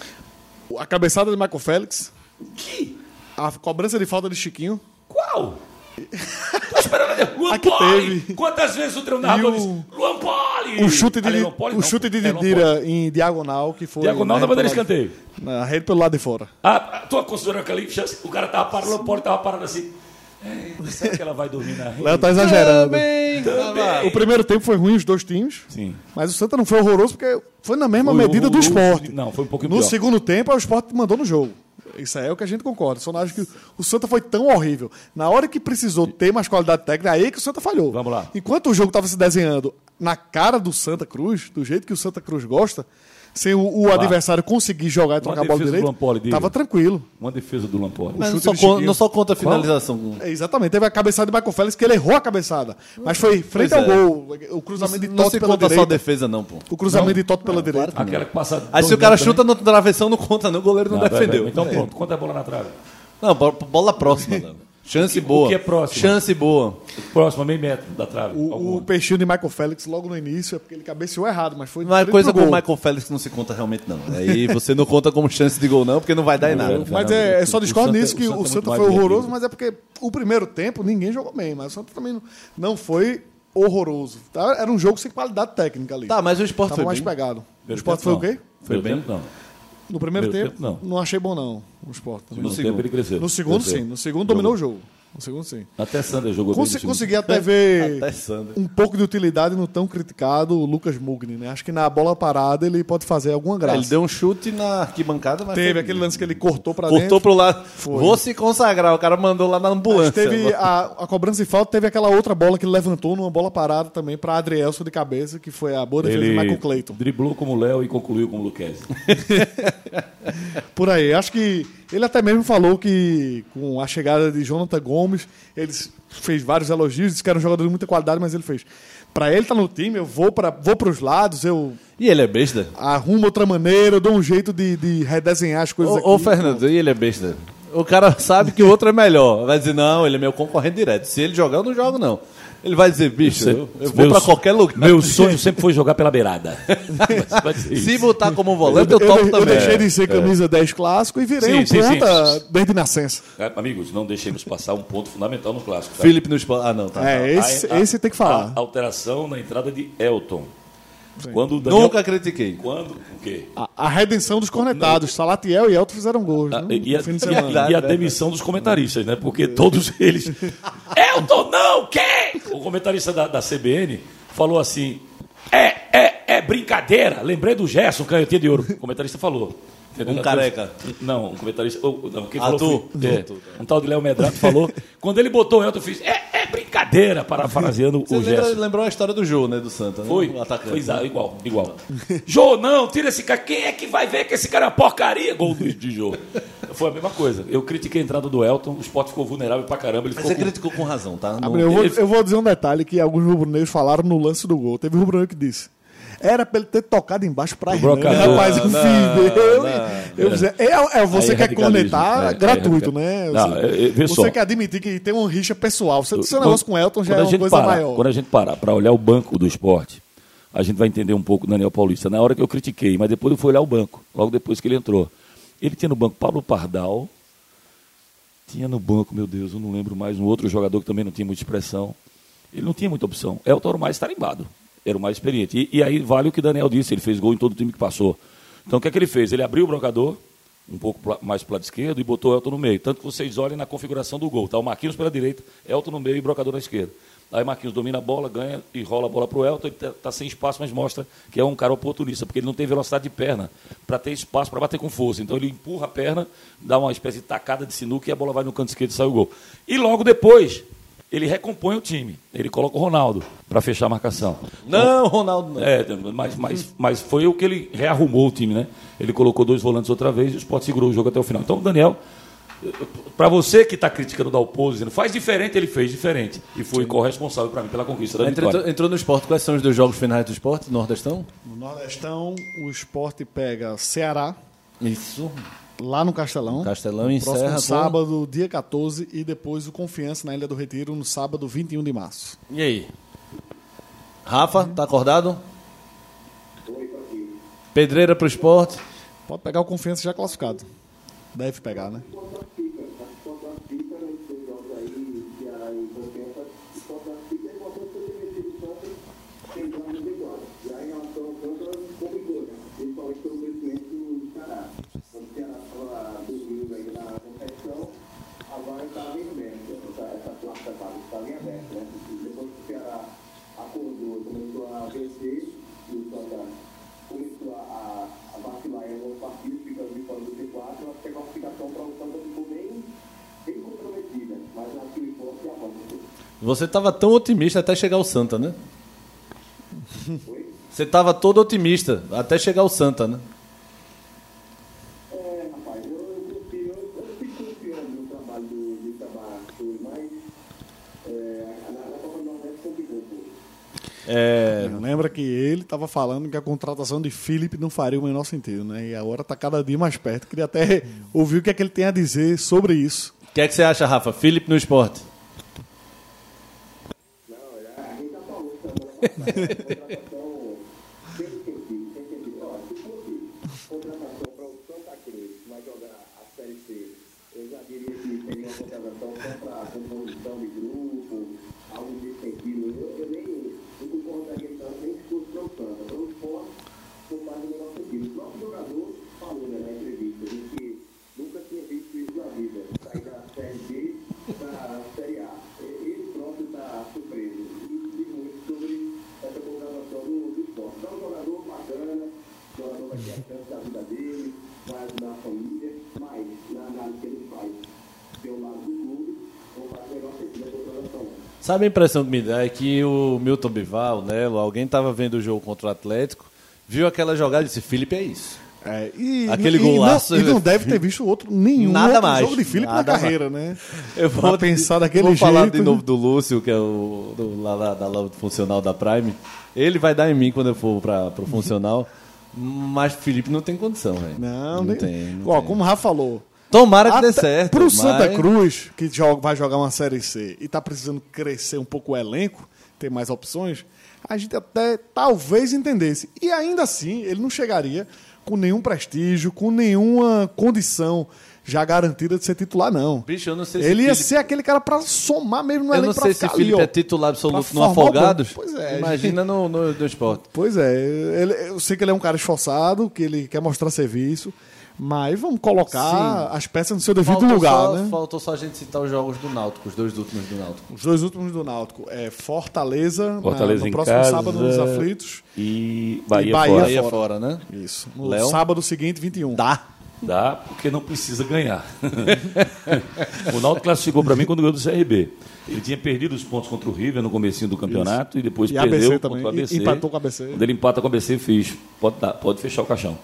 A cabeçada de Michael Félix. Que? A cobrança de falta de Chiquinho. Qual? Tô esperando. Luan Aqui Poli! teve. Quantas vezes o treinador E o- disse Luan Poli! O chute de, Ali, Poli o não, chute de é. Didira em diagonal, que foi. Diagonal na bandeira de pelo lado- escanteio. Na rede pelo lado de fora. Ah, tô considerando aquela chance. O cara tava parado, o Luan Poli tava parado assim. É, será que ela vai dormir na rede? Léo tá exagerando. Também. Também. O primeiro tempo foi ruim, os dois times. Sim. Mas o Santa não foi horroroso porque foi na mesma O- medida o- do o- esporte. não, foi um pouquinho No pior. segundo tempo, o esporte mandou no jogo. Isso aí é o que a gente concorda. Só não acho que o Santa foi tão horrível. Na hora que precisou ter mais qualidade técnica, aí é que o Santa falhou. Vamos lá. Enquanto o jogo estava se desenhando na cara do Santa Cruz, do jeito que o Santa Cruz gosta, sem o, o adversário conseguir jogar e trocar a bola direito, Lampoli, tava tranquilo. Uma defesa do Luan Poli. Mas não só, de con- não só conta a finalização. É, exatamente. Teve a cabeçada de Michael Félix, que ele errou a cabeçada. Mas foi frente Pois ao é. gol. O cruzamento de Não Totti se pela conta só a direita. defesa, não, pô. O cruzamento de Totti pela direita. Aquela que passa. Aí se o cara metros chuta no travessão, não conta, não. O goleiro não. Não, defendeu. vai, vai. Então pronto, é a bola na trave? Não, bo- bola próxima, Léo. Chance O que- boa. o que é próximo? Chance boa. Próximo, meio metro da trave. O, o peixinho de Michael Félix logo no início é porque ele cabeceou errado, mas foi Mas frente coisa com o. Michael Félix não se conta realmente, não. Aí você não conta como chance de gol, não, porque não vai dar em nada. Mas é, é só O discordo Santa- nisso que o o Santa é Santa foi horroroso, mas é porque o primeiro tempo ninguém jogou bem, mas o Santa também não, não foi horroroso. Tá? Era um jogo sem qualidade técnica ali. Tá, mas o esporte Tava foi mais bem. pegado. O esporte foi o quê? não. Foi Primeiro bem? não. No primeiro, tempo, tempo, não. não achei bom não, o esporte. No segundo segundo. tempo ele cresceu. No segundo Cresceu. sim, no segundo dominou o jogo. No segundo, sim. Até Sander jogou bem Conse segundo. consegui até ver Até um pouco de utilidade no tão criticado Lucas Mugni, né? Acho que na bola parada ele pode fazer alguma graça. Ele deu um chute na arquibancada, mas Teve foi- aquele lance que ele cortou pra cortou dentro. pro lado. Foi. Vou se consagrar. O cara mandou lá na Mas ambulância. teve a, a cobrança de falta, teve aquela outra bola que ele levantou numa bola parada também pra Adrielson de cabeça, que foi a boa defesa de Michael Clayton. driblou como Léo e concluiu como Luquezzi. Por aí. Acho que ele até mesmo falou que com a chegada de Jonathan Gomes, ele fez vários elogios, disse que era um jogador de muita qualidade, mas ele fez. Pra ele estar no time, eu vou para vou pros lados, eu E ele é besta? arrumo outra maneira, eu dou um jeito de, de redesenhar as coisas aqui. Ô, ô Fernando, e ele é besta? O cara sabe que o outro é melhor. Vai dizer, não, ele é meu concorrente direto. Se ele jogar, eu não jogo, não. Ele vai dizer, bicho, eu, eu vou so- qualquer lugar. Meu sonho sempre foi jogar pela beirada. Se botar como volante, Eu, eu, topo eu, eu também. deixei de ser camisa 10 clássico e virei Sim, um sim, sim. ponta desde nascença. É, Amigos, não deixemos passar um ponto fundamental no clássico. tá? Felipe no. Ah, não, tá. É, esse, A- a- esse tem que falar. a alteração na entrada de Elton. Quando Daniel, Nunca critiquei. Quando o quê? A, a redenção dos cornetados. Salatiel e Elton fizeram gols. Ah, né, e, a, e a- e a demissão dos comentaristas, né? Porque todos eles. Elton, não! Quem? O comentarista da, da CBN falou assim: é, é, é brincadeira. Lembrei do Gerson, canhotinha de ouro. O comentarista falou. Um careca. Não, um comentarista. oh, não, quem Ah, falou tu? foi- é, tu, Um tal de Léo Medrado falou. Quando ele botou o Elton, eu fiz: é, é brincadeira, parafraseando Você o lembra- Gerson. lembrou a história do Jô, né? Do Santa, né? Foi, O atacante. foi exa- igual, igual. Jô, não, tira esse cara. Quem é que vai ver que esse cara é uma porcaria? Gol do, de Jô. Foi a mesma coisa. Eu critiquei a entrada do Elton, o Sport ficou vulnerável pra caramba. Ele Mas ficou você com- criticou com razão, tá? Eu, vou, eu vou dizer um detalhe que alguns rubro-negros falaram no lance do gol. Teve um rubro-negro que disse. Era pra ele ter tocado embaixo pra Hernani, brocador. rapaz. Eu Não, fiz. Eu, não. eu dizia, é, é, você Aí é quer É, é gratuito, né? Não, Você- é, é, você quer admitir que tem uma rixa pessoal. Seu, seu negócio com o Elton já é uma coisa parar, maior. Quando a gente parar para olhar o banco do esporte, a gente vai entender um pouco o Daniel Paulista. Na hora que eu critiquei, mas depois eu fui olhar o banco, logo depois que ele entrou. Ele tinha no banco Pablo Pardal, tinha no banco, meu Deus, eu não lembro mais, um outro jogador que também não tinha muita expressão. Ele não tinha muita opção. Elton era o mais tarimbado, era o mais experiente. E, e aí vale o que Daniel disse, ele fez gol em todo o time que passou. Então o que é que ele fez? Ele abriu o brocador, um pouco mais para o lado esquerdo, e botou Elton no meio. Tanto que vocês olhem na configuração do gol. Tá o Marquinhos pela direita, Elton no meio e brocador na esquerda. Aí Marquinhos domina a bola, ganha e rola a bola para o Elton. Ele está sem espaço, mas mostra que é um cara oportunista, porque ele não tem velocidade de perna para ter espaço para bater com força. Então ele empurra a perna, dá uma espécie de tacada de sinuca e a bola vai no canto esquerdo e sai o gol. E logo depois, ele recompõe o time. Ele coloca o Ronaldo para fechar a marcação. Não, Ronaldo, não. É, mas, mas, mas foi o que ele rearrumou o time, né? Ele colocou dois volantes outra vez e o Sport segurou o jogo até o final. Então, Daniel, para você que está criticando o Dalpozo, dizendo faz diferente, ele fez diferente. E foi corresponsável para mim pela conquista da Entrou, vitória. entrou no esporte. Quais são os dois jogos finais do esporte? Nordestão? No Nordestão, o esporte pega Ceará, Isso. Lá no Castelão. Castelão no encerra Próximo sábado, dia 14, e depois o Confiança na Ilha do Retiro, no sábado, 21 de março. E aí? Rafa, tá acordado? Pedreira pro esporte. Pode pegar o Confiança já classificado. Deve pegar, né? acordou, começou a vencer, e o Santa começou a, a vacilar em alguns partidos, ficando de fora do T4, acho que a classificação para o Santa ficou bem, bem comprometida, mas acho que o esporte avança. Você tava tão otimista até chegar o Santa, né? Você tava todo otimista até chegar o Santa, né? É, rapaz, eu, eu confio, eu, eu fico confiando no trabalho do, do Itamar, mas é, na, na Copa do Nordeste complicou. É, Lembra que ele estava falando que a contratação de Felipe não faria o menor sentido, né? E agora está cada dia mais perto. Queria até ouvir o que é que ele tem a dizer sobre isso. O que é que você acha, Rafa? Felipe no esporte. Não, a gente já falou semana passada, contratação sem sentido, sem sentido. Ó, se fosse contratação para o Santa Cruz, que vai jogar a Série C, eu já diria que seria uma contratação só para composição de grupo, algo desse sentido. Eu, eu nem não concordaria tanto nem se fosse para o Santa. Para o esporte, não faz o menor sentido. O próprio jogador falou né, na entrevista, disse que nunca tinha visto isso na vida. Sair da Série B para a Série vai ter a chance da vida dele, vai ajudar a família, mas na análise que ele faz pelo lado do clube, vão fazer melhor sentido da contratação. Sabe a impressão que me dá é que o Milton Bival, o Nelo, alguém estava vendo o jogo contra o Atlético, viu aquela jogada e disse: Felipe é isso. É, e, Aquele e golaço- Não, e não deve ter visto outro, nenhum Nada outro mais, jogo de Felipe na nada carreira, né? Eu Pra pensar daquele vou falar jeito. de novo do Lúcio, que é o do, lá, lá, da lâmpada funcional da Prime. Ele vai dar em mim quando eu for para o funcional. Mas Felipe não tem condição, velho. Não, nem... tem. não Ó, tem. como o Rafa falou, Tomara que dê Até certo. Pro mas- Santa Cruz, que joga- vai jogar uma Série C e tá precisando crescer um pouco o elenco, ter mais opções, a gente até talvez entendesse. E ainda assim, ele não chegaria com nenhum prestígio, com nenhuma condição já garantida de ser titular, não. Bicho, eu não sei se Ele ia Felipe- ser aquele cara pra somar mesmo no Eu elenco não pra sei se ficar Felipe ali, ó. é titular absoluto no. Afogados. Pois é, Imagina no, no, no esporte. Pois é, ele- eu sei que ele é um cara esforçado, que ele quer mostrar serviço, mas vamos colocar as peças no seu devido Faltou lugar, só, né? faltou só a gente citar os jogos do Náutico, os dois últimos do Náutico. Os dois últimos do Náutico é Fortaleza, na- Fortaleza no em próximo casa. sábado nos Aflitos. E Bahia, E Bahia fora. É fora. fora, né? Isso. No Léo? sábado seguinte, 21. Dá. Dá, porque não precisa ganhar. o Náutico classificou para mim quando ganhou do CRB. Ele tinha perdido os pontos contra o River no comecinho do campeonato e depois E perdeu contra o ABC. E- empatou com o ABC. Quando ele empata com o ABC, fiz. Pode, dar, pode fechar o caixão.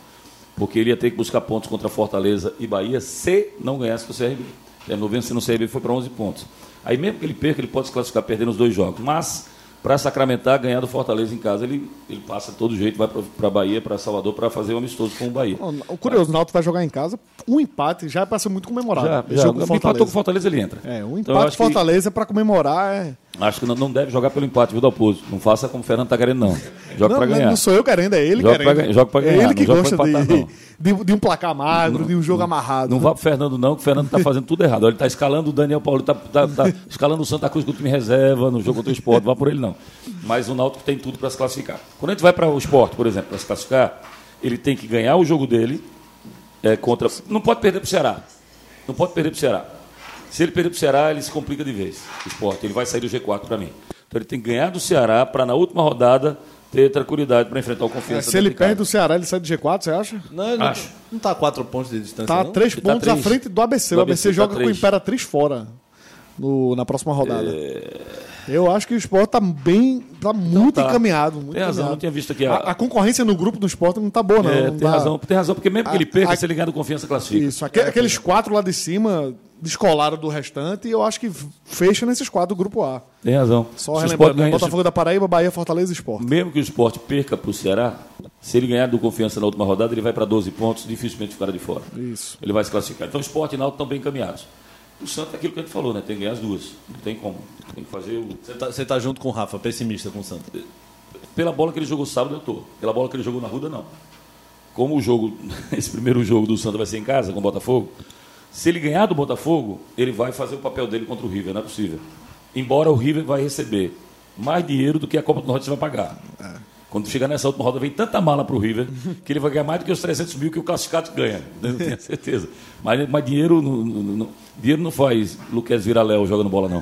Porque ele ia ter que buscar pontos contra Fortaleza e Bahia se não ganhasse do CRB. Terminou vencendo o CRB foi para 11 pontos. Aí mesmo que ele perca, ele pode se classificar perdendo os dois jogos. Mas, para sacramentar, ganhar do Fortaleza em casa, ele, ele passa todo jeito, vai para Bahia, para Salvador, para fazer um amistoso com o Bahia. O curioso, o Náutico vai jogar em casa. Um empate já é pra ser muito comemorado. Já, já. jogo com empatou Fortaleza. com o Fortaleza, ele entra. É, um Então, empate com Fortaleza pra comemorar é... Que, acho que não, não deve jogar pelo empate, viu, Dalpozo? Não faça como o Fernando tá querendo, não. Joga não, pra não- ganhar. não sou eu querendo, é ele Joga querendo. pra joga pra É ganhar, ele que não gosta empatar, de, não. de, de um placar magro, de um jogo amarrado. Não vá pro Fernando, não, que o Fernando tá fazendo tudo errado. Ele tá escalando o Daniel Paulo, tá, tá, tá escalando o Santa Cruz com o time reserva no jogo contra o esporte. Vá por ele, não. Mas o Náutico tem tudo para se classificar. Quando a gente vai para o esporte, por exemplo, para se classificar, ele tem que ganhar o jogo dele é, contra. Não pode perder pro Ceará. Não pode perder pro Ceará. Se ele perder pro Ceará, ele se complica de vez. O esporte, ele vai sair do G4 para mim. Então ele tem que ganhar do Ceará para na última rodada ter tranquilidade para enfrentar o É, confiança. se ele perde do Ceará, ele sai do G4, você acha? Não, ele não, Acho. não tá a quatro pontos de distância, Tá não? três Ele tá pontos à três. frente do ABC. Do o ABC, ABC tá joga com o. Imperatriz fora no- na próxima rodada. Eu acho que o esporte tá bem. tá muito tá. encaminhado. Muito Tem razão, encaminhado. não tinha visto aqui A, a- a concorrência no grupo do esporte não tá boa, não. É, Não tem tá- razão, tem razão, porque mesmo que ele A- perca, a- se ele ganhar do confiança, classifica. Isso. Aque- Aqueles quatro lá de cima descolaram do restante e eu acho que fecha nesses quatro do grupo A. Tem razão. Só Se o relembrando, Sport ganha- Botafogo da Paraíba, Bahia, Fortaleza e Esporte. Mesmo que o esporte perca para o Ceará, se ele ganhar do confiança na última rodada, ele vai para 12 pontos, dificilmente ficará de fora. Isso. Ele vai se classificar. Então o esporte e o Náutico estão bem encaminhados. O Santos é aquilo que a gente falou, né? Tem que ganhar as duas. Não tem como. Tem que fazer o. Você tá, você tá junto com o Rafa, pessimista com o Santos. Pela bola que ele jogou sábado, eu tô. Pela bola que ele jogou na Ruda, não. Como o jogo, esse primeiro jogo do Santos vai ser em casa com o Botafogo, se ele ganhar do Botafogo, ele vai fazer o papel dele contra o River, não é possível. Embora o River vai receber mais dinheiro do que a Copa do Nordeste vai pagar. Quando chegar nessa última roda, vem tanta mala para o River que ele vai ganhar mais do que os 300 mil que o classificado ganha. Tenho certeza. Mas, mas dinheiro, não- dinheiro não faz Luquez Viraléu jogando bola, não.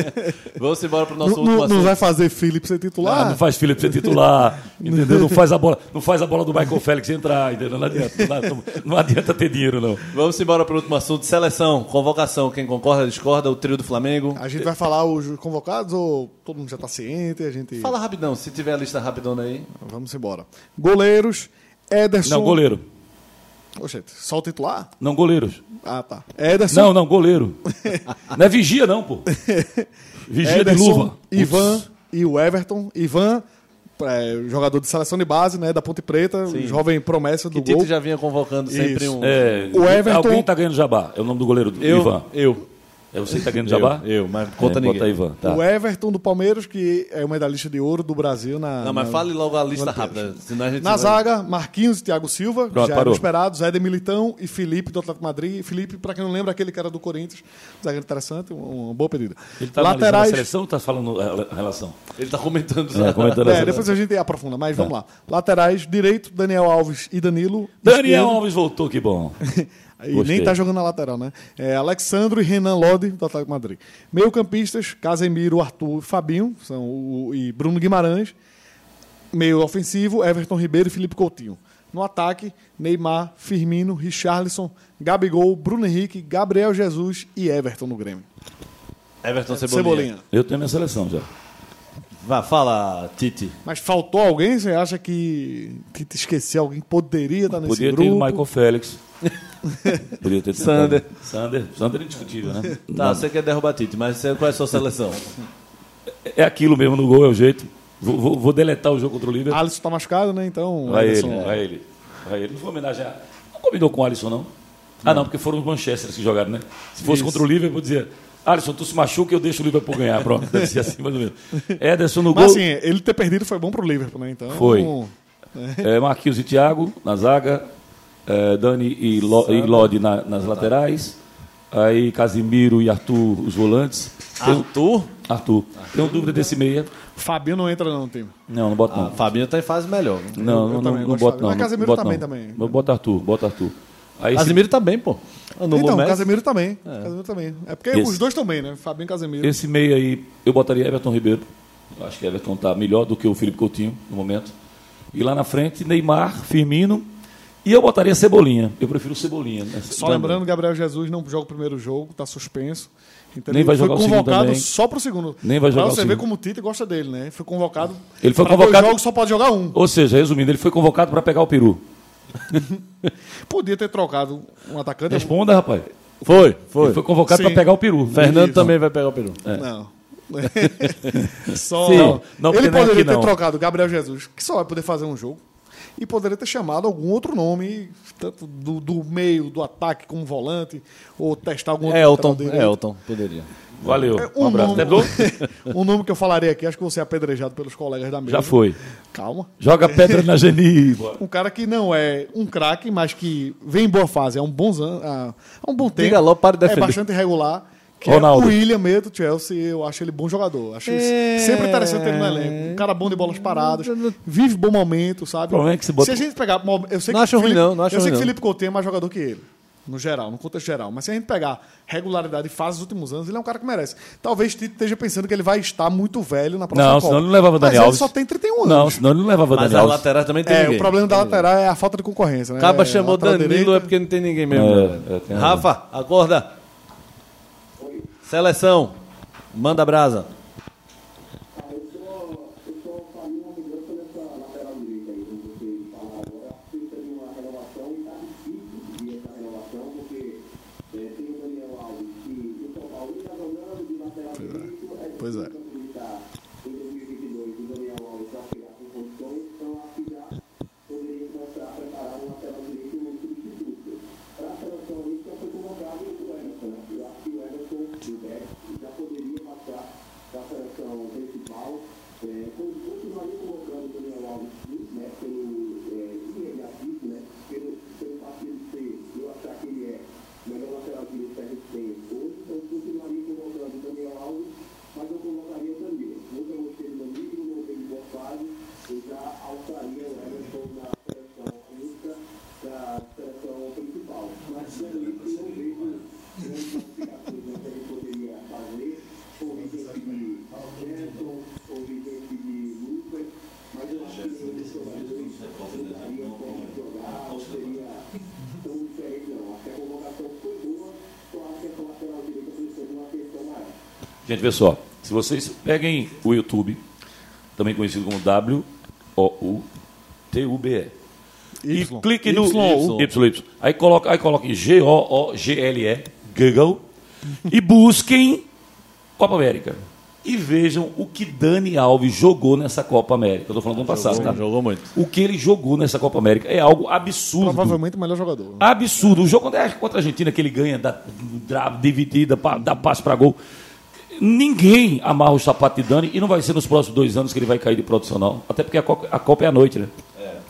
Vamos embora pro nosso Não, último não- não assunto. vai fazer Felipe ser titular? Ah, não faz Felipe ser titular, entendeu? Não faz a bola, não faz a bola do Michael Félix entrar, entendeu? Não adianta, não, não adianta ter dinheiro, não. Vamos embora pro último assunto. Seleção, convocação. Quem concorda, discorda. O trio do Flamengo. A gente vai falar os convocados ou todo mundo já tá ciente? A gente. Fala rapidão, se tiver a lista rapidona aí. Vamos embora. Goleiros, Ederson. Não, goleiro. Oxente, só o titular? Não, goleiros. Ah, tá. Ederson. Não, não, goleiro. Não é vigia, não, pô. Vigia de Ederson, luva. Ivan Putz. e o Everton. Ivan, é, jogador de seleção de base, né? Da Ponte Preta, Sim. jovem promessa do Que gol. Tite já vinha convocando sempre Isso. um. É, O Everton- Alguém tá ganhando jabá. É o nome do goleiro do eu, Ivan. eu, É você que tá ganhando jabá? eu, eu, mas conta é, ninguém. Bota Ivan. Tá. O Everton do Palmeiras, que é o medalhista de ouro do Brasil na. Não, mas na- fale logo a lista rápida. Senão a gente Na vai- zaga, Marquinhos e Thiago Silva, Pronto, já parou. eram esperados, Éder Militão e Felipe do Atlético Madrid. E Felipe, para quem não lembra, aquele cara do Corinthians, zagueiro interessante, um- uma boa pedida. Ele tá analisando a Laterais. seleção ou tá falando a a relação? Ele tá comentando. É, comentando a É, depois a gente aprofunda, mas vamos lá. Laterais, direito, Daniel Alves e Danilo. Daniel Esquerdo, Alves voltou, que bom. E Gostei. nem tá jogando na lateral, né? É, Alexandro e Renan Lodi, do Atlético de Madrid. Meio-campistas, Casemiro, Arthur e Fabinho, são o, e Bruno Guimarães. Meio ofensivo, Everton Ribeiro e Felipe Coutinho. No ataque, Neymar, Firmino, Richarlison, Gabigol, Bruno Henrique, Gabriel Jesus e Everton no Grêmio. Everton Cebolinha. Cebolinha. Eu tenho minha seleção já. Vá, fala, Tite. Mas faltou alguém? Você acha que, que te esqueceu alguém? Poderia estar nesse Podia ter grupo? ido Michael Félix. Podia ter. Sander. Sander. Sander é indiscutível, né? Tá, Não, você quer derrubar Tite, mas você- qual é a sua seleção? É aquilo mesmo no gol, é o jeito. Vou, vou- vou deletar o jogo contra o Liverpool. Alisson tá machucado, né? Então. Vai ele, Alisson- vai ele. Vai ele. Não foi homenagear. Não combinou com o Alisson, não? Ah, não, porque foram os Manchester que jogaram, né? Se fosse contra o Liverpool, dizia. Alisson, tu se machuca, eu deixo o Liverpool ganhar. Pronto, deve ser assim mais ou menos. Ederson no Mas gol. assim, ele ter perdido foi bom pro Liverpool, né? Então. Foi. É, Marquinhos e Thiago na zaga, é, Dani e, Lo, e Lodi na- nas laterais, aí Casimiro e Arthur os volantes. Tem- Arthur? Arthur. Tenho dúvida desse meia. Fabinho não entra não no time. Não, não boto Ah, não. Fabinho tá em fase melhor. Não, eu não, não, também não de não. Mas Casemiro boto também, não. também. Eu boto Arthur, bota Arthur. Aí esse, Casimiro tá bem, pô. No então, Messi. Casemiro também. Casemiro também. É porque Esse- os dois também, né? Fabinho e Casemiro. esse meia aí, eu botaria Everton Ribeiro. Eu acho que Everton tá melhor do que o Felipe Coutinho no momento. E lá na frente, Neymar, Firmino. E eu botaria Cebolinha. Eu prefiro Cebolinha. né? Só lembrando, Gabriel Jesus não joga o primeiro jogo, tá suspenso. Então Nem ele vai foi jogar o segundo convocado também. só pro segundo. Nem vai jogar pra o você ver segundo. como o Tite gosta dele, né? Foi convocado. Ele foi convocado- jogos só pode jogar um. Ou seja, resumindo, ele foi convocado para pegar o peru. Podia ter trocado um atacante. Responda, rapaz. Foi, foi. Ele foi convocado para pegar o peru. Fernando Isso. também vai pegar o peru. Não. só. Sim. Não, ele é poderia ter não. trocado Gabriel Jesus, que só vai poder fazer um jogo. E poderia ter chamado algum outro nome, tanto do, do meio, do ataque, como volante, ou testar algum outro Elton. Elton, poderia. Valeu. É, Um abraço. nome, um nome que eu falaria aqui, acho que você é apedrejado pelos colegas da mesa. Já foi. Calma. Joga pedra na geniva. Um cara que não é um craque, mas que vem em boa fase, é um bom, há um bom tempo. Diga logo, para de É defender. bastante irregular. Que Ronaldo. é o William meio do Chelsea, eu acho ele bom jogador. Acho É. sempre interessante ele no elenco. Um cara bom de bolas paradas, vive bom momento, sabe? O é que se bota- a gente pegar. Eu sei Não que acho ruim, Felipe- não, não acho Eu sei que não. Felipe Coutinho é mais jogador que ele. No geral, no contexto geral. Mas se a gente pegar regularidade e fase dos últimos anos, ele é um cara que merece. Talvez Tite esteja pensando que ele vai estar muito velho na próxima Não, Copa. senão ele não levava Mas Dani ele só tem 31 anos. Não, senão ele não levava Mas Dani a Alves. lateral também tem É, ninguém. o problema da lateral é a falta de concorrência, né? Acaba É, chamou Danilo direita- é porque não tem ninguém mesmo. É, né? é. Rafa, acorda. Seleção. Manda brasa. Eu sou, eu sou Gente, vê só. Se vocês peguem o YouTube, também conhecido como W-O-U-T-U-B-E. E Y. clique no YU. YY. Aí coloca, aí coloquem G-O-O-G-L-E, Google, e busquem Copa América. E vejam o que Dani Alves jogou nessa Copa América. Eu tô falando do ano passado, tá? Jogou muito. O que ele jogou nessa Copa América é algo absurdo. Provavelmente o melhor jogador. Absurdo. O jogo contra a Argentina, que ele ganha da, da dividida, dá passe para gol. Ninguém amarra o sapato de Dani e não vai ser nos próximos dois anos que ele vai cair de profissional. Até porque a Copa, a Copa é à noite, né?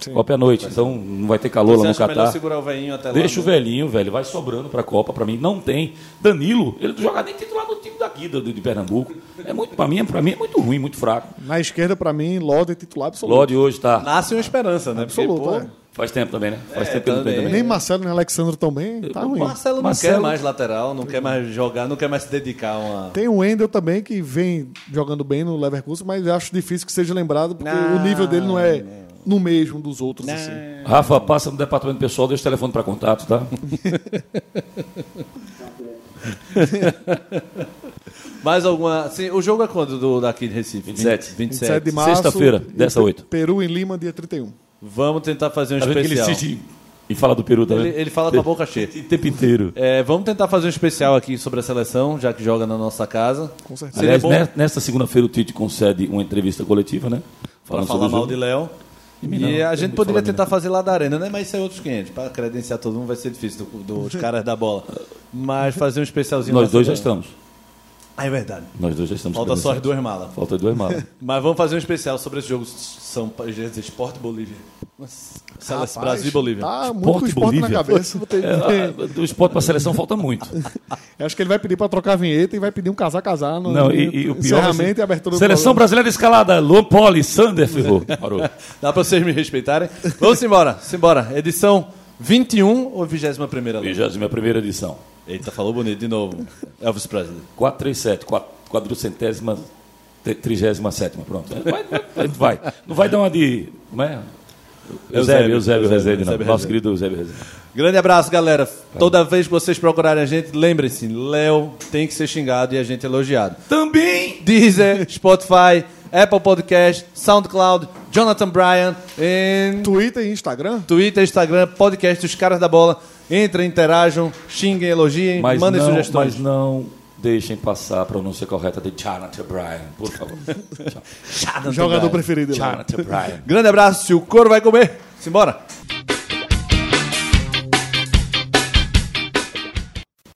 Sim. Copa é à noite, então não vai ter calor Você lá no Catar. segurar o velhinho até lá? Deixa o né? velhinho, velho, vai sobrando pra Copa, pra mim. Não tem. Danilo, ele não joga nem titular do time daqui, do, de Pernambuco. É muito, pra mim, é- pra mim é muito ruim, muito fraco. Na esquerda, pra mim, Lodi é titular absoluto. Lodi hoje tá. Nasce uma esperança, né? Porque, Absoluto, pô, é. Faz tempo também, né? Faz É, tempo que ele não tem também. também. Nem Marcelo nem Alexandre também, tá ruim. Marcelo não Marcelo- quer mais lateral, não quer mais jogar, não quer mais se dedicar a uma... Tem o Wendel também, que vem jogando bem no Leverkusen, mas acho difícil que seja lembrado, porque Não, o nível dele não é no mesmo dos outros. Assim. Rafa, passa no departamento pessoal, deixa o telefone para contato, tá? Mais alguma. Sim, o jogo é quando do, daqui de Recife? 27. 27 de março. Sexta-feira, dessa Pe- oito. Peru em Lima, dia 31. Vamos tentar fazer um Tá vendo que ele especial. insiste em falar do Peru, tá vendo? Ele, ele fala com a boca cheia. O tempo inteiro. É, vamos tentar fazer um especial aqui sobre a seleção, já que joga na nossa casa. Com certeza. Seria Aliás, bom ne- nesta segunda-feira o Tite concede uma entrevista coletiva, né? para Falando falar sobre o mal de Léo. E não, a gente poderia fala de tentar mim. fazer lá da arena, né? Mas isso é outros 500. Para credenciar todo mundo vai ser difícil do- dos caras da bola. Mas fazer um especialzinho. Nós dois já estamos. Ah, é verdade. Nós dois já estamos. Falta só as duas malas. Falta duas malas. Mas vamos fazer um especial sobre esse jogo São Esporte Bolívia. Nossa, Rapaz, Brasil e Bolívia. Tá muito Esporte esporte na Bolívia. cabeça. Vou ter- É, do esporte para a seleção falta muito. Eu acho que ele vai pedir para trocar a vinheta e vai pedir um casar-casar no Não, e, e o pior. encerramento assim, e abertura do Seleção programa. brasileira escalada. Luan Poli, Sander Ferrou. Parou. Dá pra vocês me respeitarem? Vamos embora, simbora. Edição 21 ou 21 primeira? 21 edição. Eita, falou bonito de novo. Elvis Presley. 437, quad- quadrocentésima, trigésima sétima, pronto. Vai, vai, vai. Não vai dar uma de. Como é? Eusébio, Eusébio Rezende, não. Nosso querido Eusébio Rezende. Grande abraço, galera. Toda vez que vocês procurarem a gente, lembrem-se, Léo tem que ser xingado e a gente elogiado. Também! Deezer, Spotify, Apple Podcast, SoundCloud, Jonathan Bryan, em Twitter e Instagram. Twitter, Instagram, podcast Os Caras da Bola. Entrem, interajam, xinguem, elogiem, Mas mandem não, sugestões. mas não deixem passar a pronúncia correta de Jonathan Bryan, por favor. Jonathan Jogador Bryan. preferido. Jonathan Bryan. Grande abraço, se o couro vai comer. Simbora.